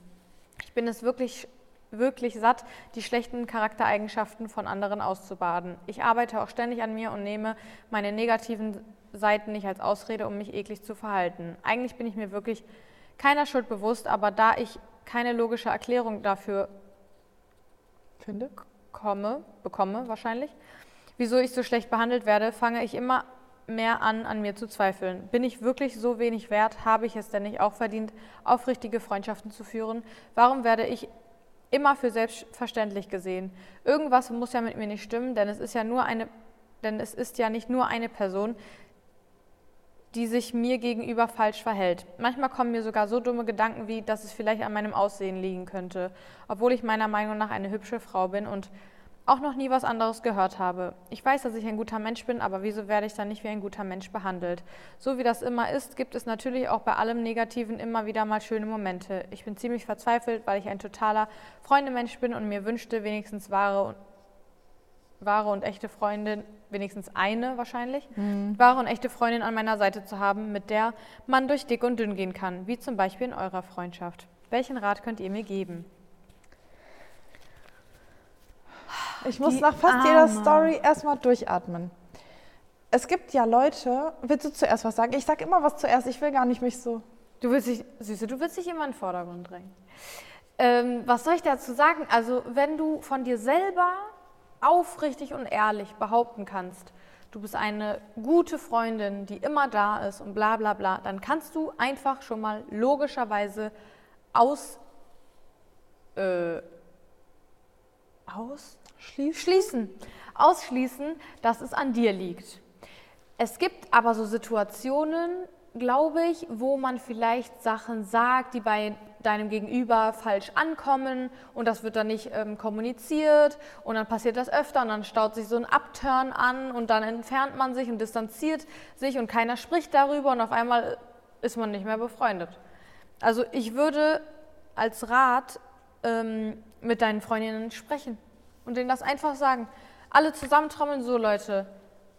Ich bin es wirklich wirklich satt, die schlechten Charaktereigenschaften von anderen auszubaden. Ich arbeite auch ständig an mir und nehme meine negativen Seiten nicht als Ausrede, um mich eklig zu verhalten. Eigentlich bin ich mir wirklich keiner Schuld bewusst, aber da ich keine logische Erklärung dafür Finde? komme, bekomme wahrscheinlich, wieso ich so schlecht behandelt werde, fange ich immer mehr an, an mir zu zweifeln. Bin ich wirklich so wenig wert? Habe ich es denn nicht auch verdient, aufrichtige Freundschaften zu führen? Warum werde ich immer für selbstverständlich gesehen. Irgendwas muss ja mit mir nicht stimmen, denn es ist ja nur eine, denn es ist ja nicht nur eine Person, die sich mir gegenüber falsch verhält. Manchmal kommen mir sogar so dumme Gedanken wie, dass es vielleicht an meinem Aussehen liegen könnte, obwohl ich meiner Meinung nach eine hübsche Frau bin und auch noch nie was anderes gehört habe. Ich weiß, dass ich ein guter Mensch bin, aber wieso werde ich dann nicht wie ein guter Mensch behandelt? So wie das immer ist, gibt es natürlich auch bei allem Negativen immer wieder mal schöne Momente. Ich bin ziemlich verzweifelt, weil ich ein totaler Freundemensch bin und mir wünschte, wenigstens wahre, wahre und echte Freundin, wenigstens eine wahrscheinlich, mhm. wahre und echte Freundin an meiner Seite zu haben, mit der man durch dick und dünn gehen kann, wie zum Beispiel in eurer Freundschaft. Welchen Rat könnt ihr mir geben? Ich muss nach fast Arme. jeder Story erstmal durchatmen. Es gibt ja Leute, willst du zuerst was sagen? Ich sage immer was zuerst, ich will gar nicht mich so. Du willst dich, Süße, du willst dich immer in den Vordergrund drängen. Ähm, was soll ich dazu sagen? Also, wenn du von dir selber aufrichtig und ehrlich behaupten kannst, du bist eine gute Freundin, die immer da ist und bla bla bla, dann kannst du einfach schon mal logischerweise aus, äh, aus Schließen. Schließen. Ausschließen, dass es an dir liegt. Es gibt aber so Situationen, glaube ich, wo man vielleicht Sachen sagt, die bei deinem Gegenüber falsch ankommen und das wird dann nicht ähm, kommuniziert und dann passiert das öfter und dann staut sich so ein Upturn an und dann entfernt man sich und distanziert sich und keiner spricht darüber und auf einmal ist man nicht mehr befreundet. Also ich würde als Rat ähm, mit deinen Freundinnen sprechen und denen das einfach sagen. Alle zusammentrommeln, so Leute,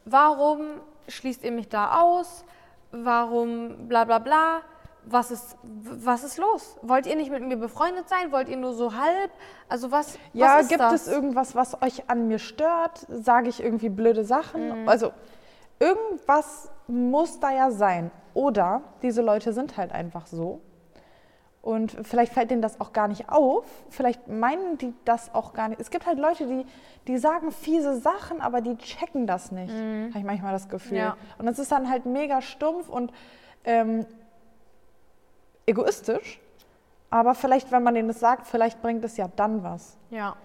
warum schließt ihr mich da aus? Warum bla bla bla? Was ist, was ist los? Wollt ihr nicht mit mir befreundet sein? Wollt ihr nur so halb? Also was, ja, was ist gibt das? es irgendwas, was euch an mir stört? Sage ich irgendwie blöde Sachen? Mhm. Also irgendwas muss da ja sein. Oder diese Leute sind halt einfach so und vielleicht fällt denen das auch gar nicht auf. Vielleicht meinen die das auch gar nicht. Es gibt halt Leute, die, die sagen fiese Sachen, aber die checken das nicht. Mhm. Habe ich manchmal das Gefühl. Ja. Und das ist dann halt mega stumpf und ähm, egoistisch. Aber vielleicht, wenn man denen das sagt, vielleicht bringt es ja dann was. Ja.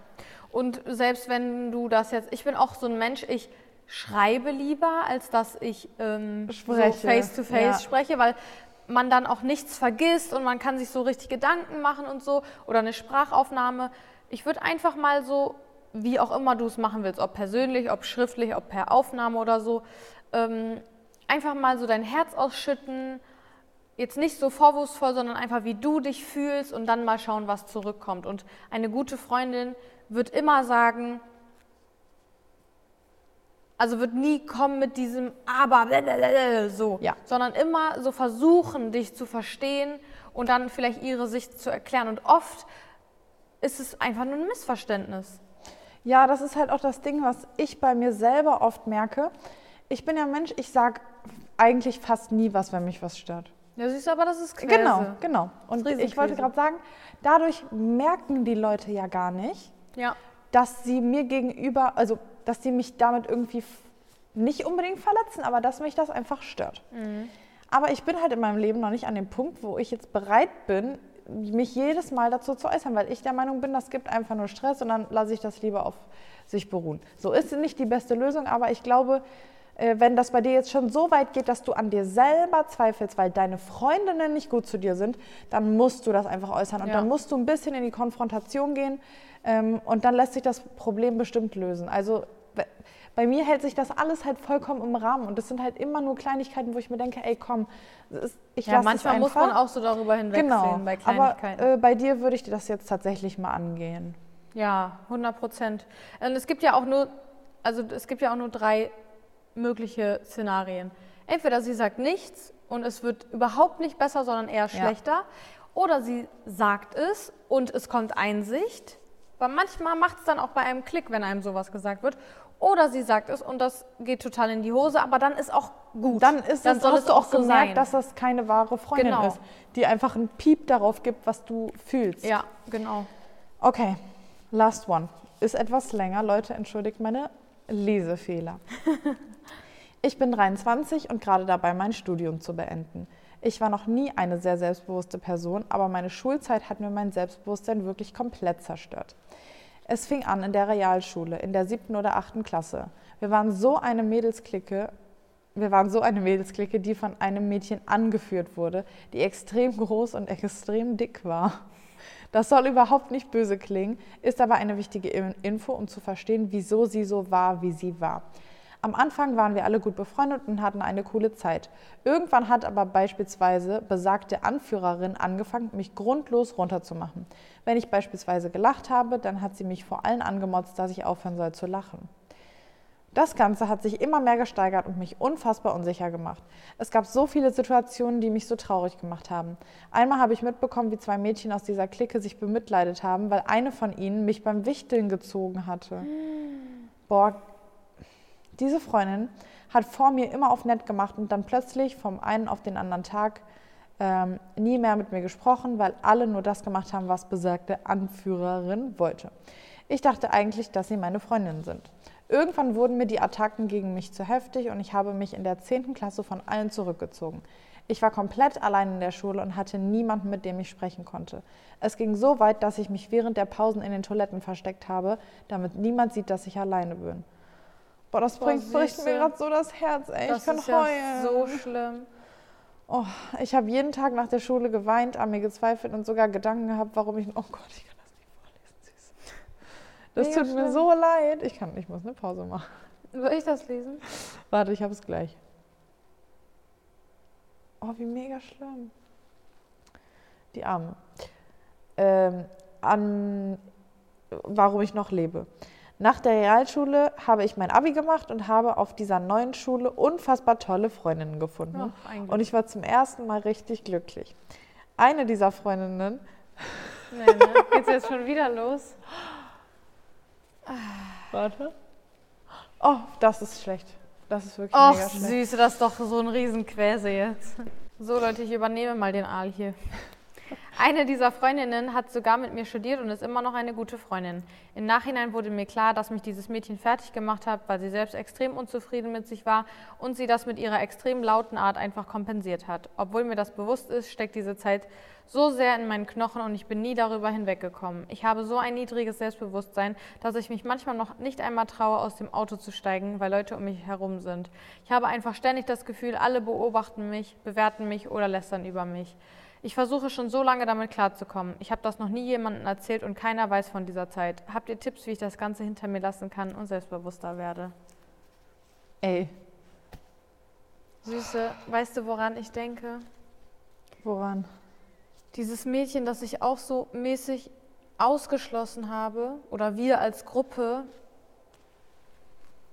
Und selbst wenn du das jetzt, ich bin auch so ein Mensch, ich schreibe lieber, als dass ich ähm, spreche. so face to face ja. spreche, weil man dann auch nichts vergisst und man kann sich so richtig Gedanken machen und so oder eine Sprachaufnahme. Ich würde einfach mal so, wie auch immer du es machen willst, ob persönlich, ob schriftlich, ob per Aufnahme oder so, ähm, einfach mal so dein Herz ausschütten. Jetzt nicht so vorwurfsvoll, sondern einfach wie du dich fühlst und dann mal schauen, was zurückkommt. Und eine gute Freundin wird immer sagen, also wird nie kommen mit diesem aber so, ja. sondern immer so versuchen, dich zu verstehen und dann vielleicht ihre Sicht zu erklären. Und oft ist es einfach nur ein Missverständnis. Ja, das ist halt auch das Ding, was ich bei mir selber oft merke. Ich bin ja Mensch, ich sage eigentlich fast nie was, wenn mich was stört. Ja, siehst du, aber das ist Käse. Genau, genau. Und ich wollte gerade sagen, dadurch merken die Leute ja gar nicht, ja dass sie mir gegenüber, also dass sie mich damit irgendwie nicht unbedingt verletzen, aber dass mich das einfach stört. Aber ich bin halt in meinem Leben noch nicht an dem Punkt, wo ich jetzt bereit bin, mich jedes Mal dazu zu äußern, weil ich der Meinung bin, das gibt einfach nur Stress und dann lasse ich das lieber auf sich beruhen. So ist nicht die beste Lösung, aber ich glaube, wenn das bei dir jetzt schon so weit geht, dass du an dir selber zweifelst, weil deine Freundinnen nicht gut zu dir sind, dann musst du das einfach äußern und Ja. dann musst du ein bisschen in die Konfrontation gehen ähm, und dann lässt sich das Problem bestimmt lösen. Also bei mir hält sich das alles halt vollkommen im Rahmen und das sind halt immer nur Kleinigkeiten, wo ich mir denke, ey komm, ist, ich Ja, lasse manchmal es muss man einfach. auch so darüber hinwegsehen Genau, bei aber Kleinigkeiten. äh, bei dir würde ich dir das jetzt tatsächlich mal angehen. Ja, 100 Prozent. Und es gibt ja auch nur, also es gibt ja auch nur drei mögliche Szenarien. Entweder sie sagt nichts und es wird überhaupt nicht besser, sondern eher schlechter. Oder sie sagt es und es kommt Einsicht. Weil manchmal macht es dann auch bei einem Klick, wenn einem sowas gesagt wird. Oder sie sagt es und das geht total in die Hose, aber dann ist auch gut. Dann ist es, soll hast du auch so gemerkt, sein. dass das keine wahre Freundin Genau. ist, die einfach einen Piep darauf gibt, was du fühlst. Ja, genau. Okay, last one. Ist etwas länger. Leute, entschuldigt meine Lesefehler. Ich bin 23 und gerade dabei, mein Studium zu beenden. Ich war noch nie eine sehr selbstbewusste Person, aber meine Schulzeit hat mir mein Selbstbewusstsein wirklich komplett zerstört. Es fing an in der Realschule, in der siebten oder achten Klasse. Wir waren so eine Mädelsklicke, wir waren so eine Mädelsklicke, die von einem Mädchen angeführt wurde, die extrem groß und extrem dick war. Das soll überhaupt nicht böse klingen, ist aber eine wichtige In- Info, um zu verstehen, wieso sie so war, wie sie war. Am Anfang waren wir alle gut befreundet und hatten eine coole Zeit. Irgendwann hat aber beispielsweise besagte Anführerin angefangen, mich grundlos runterzumachen. Wenn ich beispielsweise gelacht habe, dann hat sie mich vor allen angemotzt, dass ich aufhören soll zu lachen. Das Ganze hat sich immer mehr gesteigert und mich unfassbar unsicher gemacht. Es gab so viele Situationen, die mich so traurig gemacht haben. Einmal habe ich mitbekommen, wie zwei Mädchen aus dieser Clique sich bemitleidet haben, weil eine von ihnen mich beim Wichteln gezogen hatte. Boah, diese Freundin hat vor mir immer auf nett gemacht und dann plötzlich vom einen auf den anderen Tag ähm, nie mehr mit mir gesprochen, weil alle nur das gemacht haben, was besagte Anführerin wollte. Ich dachte eigentlich, dass sie meine Freundinnen sind. Irgendwann wurden mir die Attacken gegen mich zu heftig und ich habe mich in der 10. Klasse von allen zurückgezogen. Ich war komplett allein in der Schule und hatte niemanden, mit dem ich sprechen konnte. Es ging so weit, dass ich mich während der Pausen in den Toiletten versteckt habe, damit niemand sieht, dass ich alleine bin. Boah, das Boah, bringt, bricht mir gerade so das Herz, ey. Das ich kann ist ja heulen. so schlimm. Oh, ich habe jeden Tag nach der Schule geweint, an mir gezweifelt und sogar Gedanken gehabt, warum ich. Oh Gott, ich kann das nicht vorlesen, süß. Das Mega tut mir schlimm. so leid. Ich kann, ich muss eine Pause machen. Soll ich das lesen? Warte, ich habe es gleich. Oh, wie mega schlimm. Die Arme. Ähm, an warum ich noch lebe. Nach der Realschule habe ich mein Abi gemacht und habe auf dieser neuen Schule unfassbar tolle Freundinnen gefunden. Ach, und ich war zum ersten Mal richtig glücklich. Eine dieser Freundinnen, Nee, ne? Geht's jetzt schon wieder los? warte. Oh, das ist schlecht. Das ist wirklich Och, mega schlecht. Süße, das ist doch so ein Riesenquäse jetzt. So, Leute, ich übernehme mal den Aal hier. Eine dieser Freundinnen hat sogar mit mir studiert und ist immer noch eine gute Freundin. Im Nachhinein wurde mir klar, dass mich dieses Mädchen fertig gemacht hat, weil sie selbst extrem unzufrieden mit sich war und sie das mit ihrer extrem lauten Art einfach kompensiert hat. Obwohl mir das bewusst ist, steckt diese Zeit so sehr in meinen Knochen und ich bin nie darüber hinweggekommen. Ich habe so ein niedriges Selbstbewusstsein, dass ich mich manchmal noch nicht einmal traue, aus dem Auto zu steigen, weil Leute um mich herum sind. Ich habe einfach ständig das Gefühl, alle beobachten mich, bewerten mich oder lästern über mich. Ich versuche schon so lange damit klarzukommen. Ich habe das noch nie jemandem erzählt und keiner weiß von dieser Zeit. Habt ihr Tipps, wie ich das Ganze hinter mir lassen kann und selbstbewusster werde? Ey, Süße, weißt du, woran ich denke? woran? Dieses Mädchen, das ich auch so mäßig ausgeschlossen habe, oder wir als Gruppe,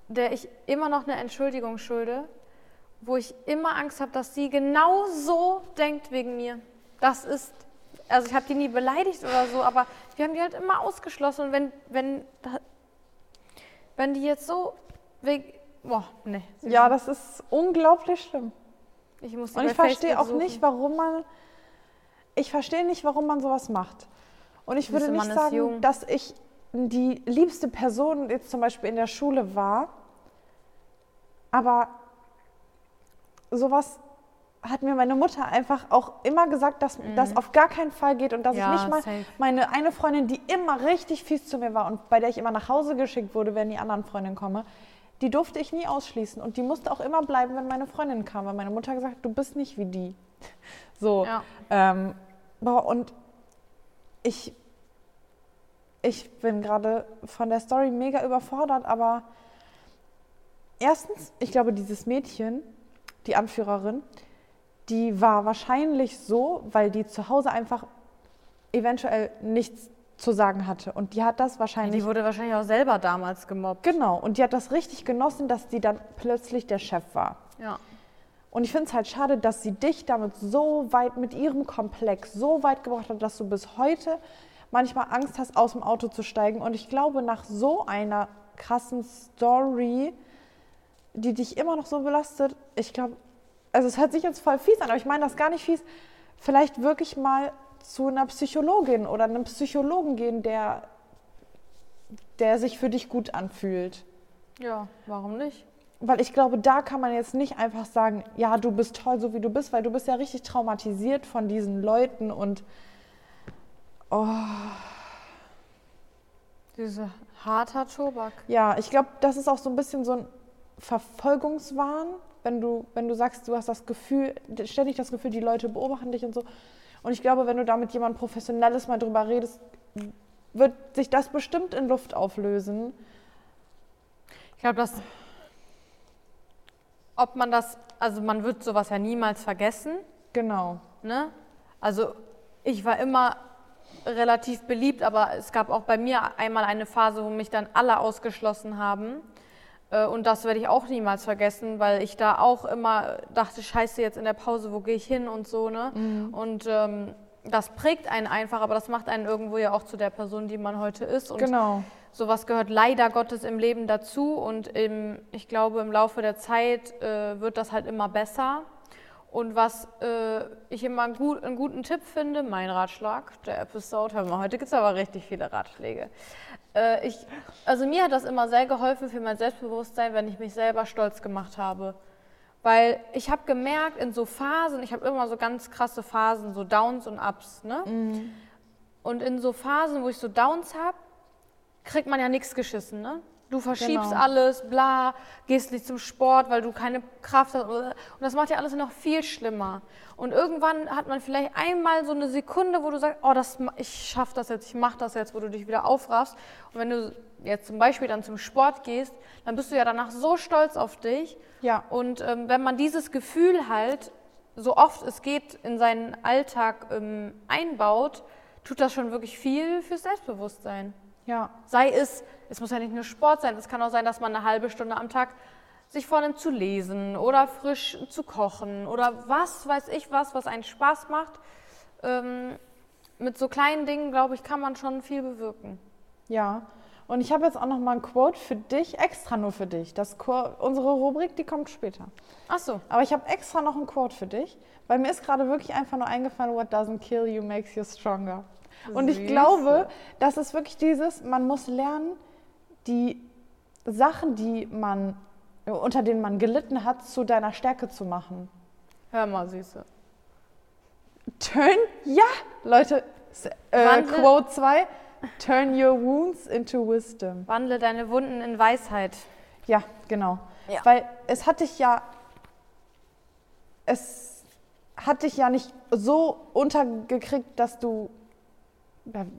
der ich immer noch eine Entschuldigung schulde, wo ich immer Angst habe, dass sie genau so denkt wegen mir. Das ist, also ich habe die nie beleidigt oder so, aber wir haben die halt immer ausgeschlossen. Und wenn, wenn, wenn die jetzt so wegen, boah, ne. Ja, das ist unglaublich schlimm. Ich muss die Und ich verstehe auch suchen. nicht, warum man. Ich verstehe nicht, warum man sowas macht. Und ich würde nicht sagen, jung. dass ich die liebste Person jetzt zum Beispiel in der Schule war, aber sowas hat mir meine Mutter einfach auch immer gesagt, dass das auf gar keinen Fall geht und dass Ja, ich nicht mal safe. meine eine Freundin, die immer richtig fies zu mir war und bei der ich immer nach Hause geschickt wurde, wenn die anderen Freundinnen kommen, die durfte ich nie ausschließen und die musste auch immer bleiben, wenn meine Freundin kam, weil meine Mutter gesagt hat, du bist nicht wie die. So. Ja. Ähm, boah, und ich, ich bin gerade von der Story mega überfordert, aber erstens, ich glaube, dieses Mädchen, die Anführerin, die war wahrscheinlich so, weil die zu Hause einfach eventuell nichts zu sagen hatte. Und die hat das wahrscheinlich Die wurde wahrscheinlich auch selber damals gemobbt. Genau, und die hat das richtig genossen, dass die dann plötzlich der Chef war. Ja. Und ich finde es halt schade, dass sie dich damit so weit mit ihrem Komplex so weit gebracht hat, dass du bis heute manchmal Angst hast, aus dem Auto zu steigen. Und ich glaube, nach so einer krassen Story, die dich immer noch so belastet, ich glaube, also es hört sich jetzt voll fies an, aber ich meine das gar nicht fies, vielleicht wirklich mal zu einer Psychologin oder einem Psychologen gehen, der, der sich für dich gut anfühlt. Ja, warum nicht? Weil ich glaube, da kann man jetzt nicht einfach sagen, ja, du bist toll, so wie du bist, weil du bist ja richtig traumatisiert von diesen Leuten und oh, Diese harter Tobak. ja, ich glaube, das ist auch so ein bisschen so ein Verfolgungswahn, wenn du, wenn du sagst, du hast das Gefühl, ständig das Gefühl, die Leute beobachten dich und so. Und ich glaube, wenn du da mit jemandem Professionelles mal drüber redest, wird sich das bestimmt in Luft auflösen. Ich glaube, dass. Ob man das. Also, man wird sowas ja niemals vergessen. Genau. Ne? Also, ich war immer relativ beliebt, aber es gab auch bei mir einmal eine Phase, wo mich dann alle ausgeschlossen haben. Äh, Und das werde ich auch niemals vergessen, weil ich da auch immer dachte, scheiße, jetzt in der Pause, wo gehe ich hin und so, ne? Und ähm, das prägt einen einfach, aber das macht einen irgendwo ja auch zu der Person, die man heute ist. Und Genau. sowas gehört leider Gottes im Leben dazu und im, ich glaube, im Laufe der Zeit äh, wird das halt immer besser. Und was äh, ich immer einen, gut, einen guten Tipp finde, mein Ratschlag der Episode, hör mal, heute gibt es aber richtig viele Ratschläge. Äh, ich, also mir hat das immer sehr geholfen für mein Selbstbewusstsein, wenn ich mich selber stolz gemacht habe. Weil ich habe gemerkt, in so Phasen, ich habe immer so ganz krasse Phasen, so Downs und Ups, ne? Und in so Phasen, wo ich so Downs habe, kriegt man ja nichts geschissen, ne? Du verschiebst Genau. alles, bla, gehst nicht zum Sport, weil du keine Kraft hast. Und das macht ja alles noch viel schlimmer. Und irgendwann hat man vielleicht einmal so eine Sekunde, wo du sagst, oh, das, ich schaffe das jetzt, ich mache das jetzt, wo du dich wieder aufraffst. Und wenn du jetzt zum Beispiel dann zum Sport gehst, dann bist du ja danach so stolz auf dich. Ja. Und ähm, wenn man dieses Gefühl halt so oft es geht in seinen Alltag ähm, einbaut, tut das schon wirklich viel fürs Selbstbewusstsein. Ja. Sei es, es muss ja nicht nur Sport sein, es kann auch sein, dass man eine halbe Stunde am Tag sich vornimmt zu lesen oder frisch zu kochen oder was weiß ich was, was einen Spaß macht. Ähm, mit so kleinen Dingen, glaube ich, kann man schon viel bewirken. Ja, und ich habe jetzt auch noch mal ein Quote für dich, extra nur für dich. Das unsere Rubrik, die kommt später. Ach so. Aber ich habe extra noch ein Quote für dich, weil mir ist gerade wirklich einfach nur eingefallen, what doesn't kill you makes you stronger. Und ich glaube, das ist wirklich dieses, man muss lernen, die Sachen, die man, unter denen man gelitten hat, zu deiner Stärke zu machen. Hör mal, Süße. Turn, ja, Leute, äh, Quote 2, turn your wounds into wisdom. Wandle deine Wunden in Weisheit. Ja, genau. Ja. Weil es hat dich ja, es hat dich ja nicht so untergekriegt, dass du,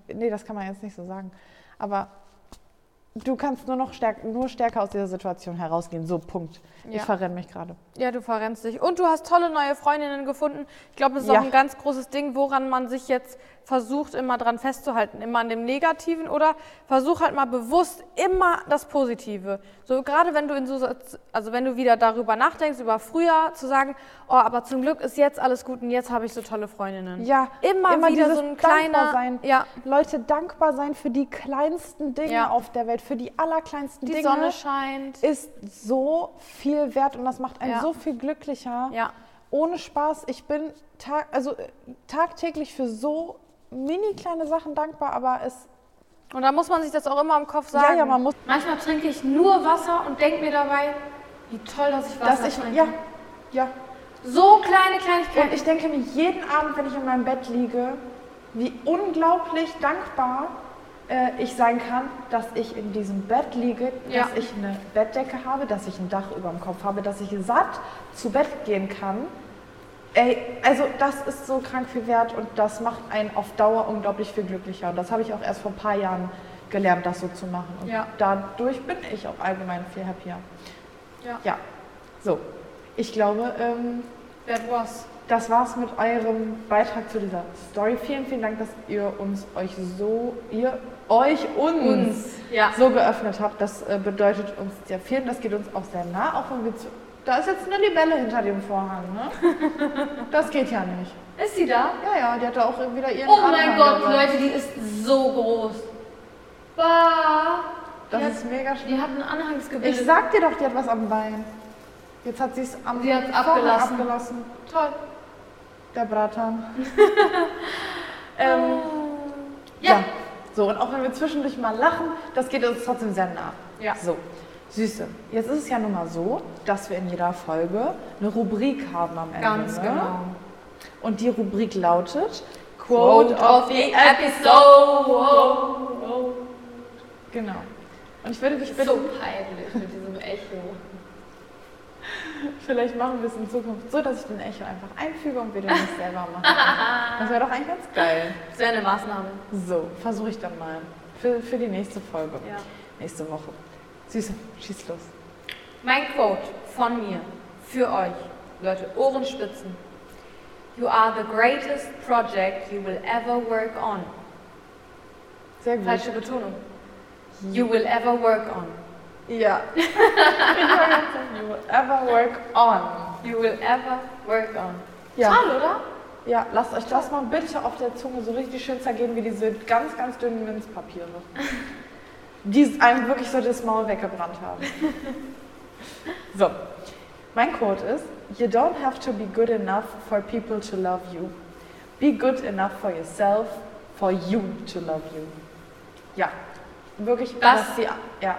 nee, das kann man jetzt nicht so sagen, aber du kannst nur noch stärk, nur stärker aus dieser Situation herausgehen. So, Punkt. Ich Ja. verrenne mich gerade. Ja, du verrennst dich. Und du hast tolle neue Freundinnen gefunden. Ich glaube, das ist Ja. auch ein ganz großes Ding, woran man sich jetzt versucht, immer dran festzuhalten. Immer an dem Negativen oder versuch halt mal bewusst immer das Positive. So gerade wenn du in so, also wenn du wieder darüber nachdenkst, über früher, zu sagen, oh, aber zum Glück ist jetzt alles gut und jetzt habe ich so tolle Freundinnen. Ja, Immer, wieder dieses so ein kleiner, sein. ja, Leute, dankbar sein für die kleinsten Dinge Ja. auf der Welt, für die allerkleinsten die Dinge. Sonne scheint. ist so viel wert und das macht einen Ja. so viel glücklicher. Ja, Ohne Spaß, ich bin tag, also, äh, tagtäglich für so mini kleine Sachen dankbar, aber es Und da muss man sich das auch immer im Kopf sagen. Ja, ja, man muss. Manchmal trinke ich nur Wasser und denke mir dabei, wie toll, dass ich Wasser Dass ich, trinke. ja, ja. So kleine Kleinigkeiten. Und ich denke mir jeden Abend, wenn ich in meinem Bett liege, wie unglaublich dankbar äh, ich sein kann, dass ich in diesem Bett liege, Ja. dass ich eine Bettdecke habe, dass ich ein Dach über dem Kopf habe, dass ich satt zu Bett gehen kann. Ey, also das ist so krank viel wert und das macht einen auf Dauer unglaublich viel glücklicher. Und das habe ich auch erst vor ein paar Jahren gelernt, das so zu machen. Und Ja. dadurch bin ich auch allgemein viel happier. Ja. Ja, so. Ich glaube, ähm, That was. Das war's mit eurem Beitrag zu dieser Story. Vielen, vielen Dank, dass ihr uns euch so, ihr euch uns, Uns, ja. so geöffnet habt. Das äh, bedeutet uns sehr viel und das geht uns auch sehr nah, auch wenn wir zu, da ist jetzt eine Libelle hinter dem Vorhang, ne? Das geht ja nicht. Ist sie da? Ja, ja, die hat da auch wieder ihren Oh mein Anhang Gott, dabei. Leute, die ist so groß. Bah. Das hat, ist mega schlimm. die hat ein Anhangsgebilde. Ich sag dir doch, die hat was am Bein. Jetzt hat sie es am Sie abgelassen. abgelassen. Toll. Der Bratan. ähm, Ja. Ja. So, und auch wenn wir zwischendurch mal lachen, das geht uns trotzdem sehr nah. Ja. So, Süße. Jetzt ist es ja nun mal so, dass wir in jeder Folge eine Rubrik haben am Ende. Ganz ne? genau. Und die Rubrik lautet Quote of the episode. Genau. Und ich würde dich bitten, So peinlich mit diesem Echo. vielleicht machen wir es in Zukunft so, dass ich den Echo einfach einfüge und wir den nicht selber machen. Das wäre doch eigentlich ganz geil. Das wäre eine Maßnahme. So, versuche ich dann mal. Für, für die nächste Folge. Ja. Nächste Woche. Süße, schieß los. Mein Quote von mir für euch, Leute, Ohrenspitzen. You are the greatest project you will ever work on. Sehr gut. Falsche Betonung. You will ever work on. Ja. ich you will ever work on. You will ever work on. Ja. Toll, oder? Ja, lasst euch das mal bitte auf der Zunge so richtig schön zergehen wie diese ganz, ganz dünnen Minzpapiere. Die einem wirklich so das Maul weggebrannt haben. So, mein Quote ist, You don't have to be good enough for people to love you. Be good enough for yourself, for you to love you. Ja, wirklich, Das- dass die, ja.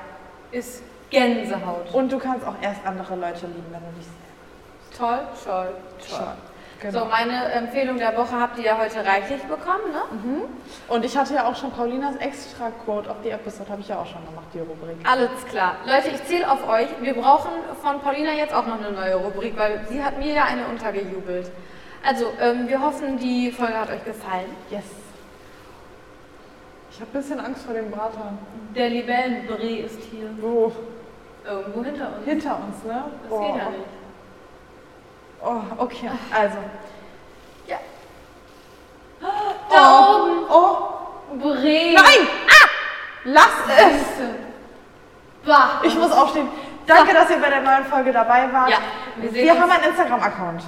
Ist Gänsehaut. Und du kannst auch erst andere Leute lieben, wenn du dich Toll, toll, selbst toll. Genau. So, meine Empfehlung der Woche habt ihr ja heute reichlich bekommen, ne? Und ich hatte ja auch schon Paulinas extra Quote auf die Episode, habe ich ja auch schon gemacht, die Rubrik. Alles klar. Leute, ich zähle auf euch. Wir brauchen von Paulina jetzt auch noch eine neue Rubrik, weil sie hat mir ja eine untergejubelt. Also, ähm, wir hoffen, die Folge hat euch gefallen. Yes. Ich habe ein bisschen Angst vor dem Brater. Der Libellenbree ist hier Wo? irgendwo hinter uns. Hinter uns, ne? Das geht ja nicht. Oh, okay. Also. Ja. Oh. Da oben. Oh. Bree. Nein! Ah! Lass es! Bah. Ich muss aufstehen. Danke, dass ihr bei der neuen Folge dabei wart. Ja, wir sehen wir uns. haben einen Instagram-Account.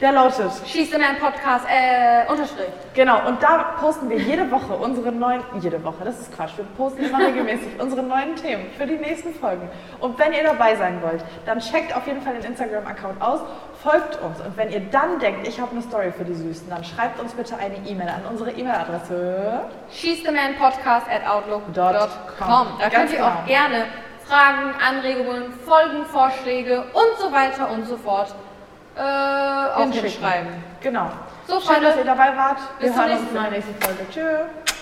Der lautet. Schießt in einen Podcast, äh, Unterstrich. Genau, und da posten wir jede Woche unsere neuen, jede Woche, das ist Quatsch, wir posten immer regelmäßig unsere neuen Themen für die nächsten Folgen. Und wenn ihr dabei sein wollt, dann checkt auf jeden Fall den Instagram-Account aus, folgt uns. Und wenn ihr dann denkt, ich habe eine Story für die Süßen, dann schreibt uns bitte eine E-Mail an unsere E-Mail-Adresse. Schießt in Podcast at outlook.com. Dot com. Da könnt ihr auch genau. gerne Fragen, Anregungen, Folgenvorschläge und so weiter und so fort äh, auch hinschreiben. Genau. So, Schön, dass ihr dabei wart. Wir Bis zum hören uns nächsten in der nächsten Folge. Tschüss.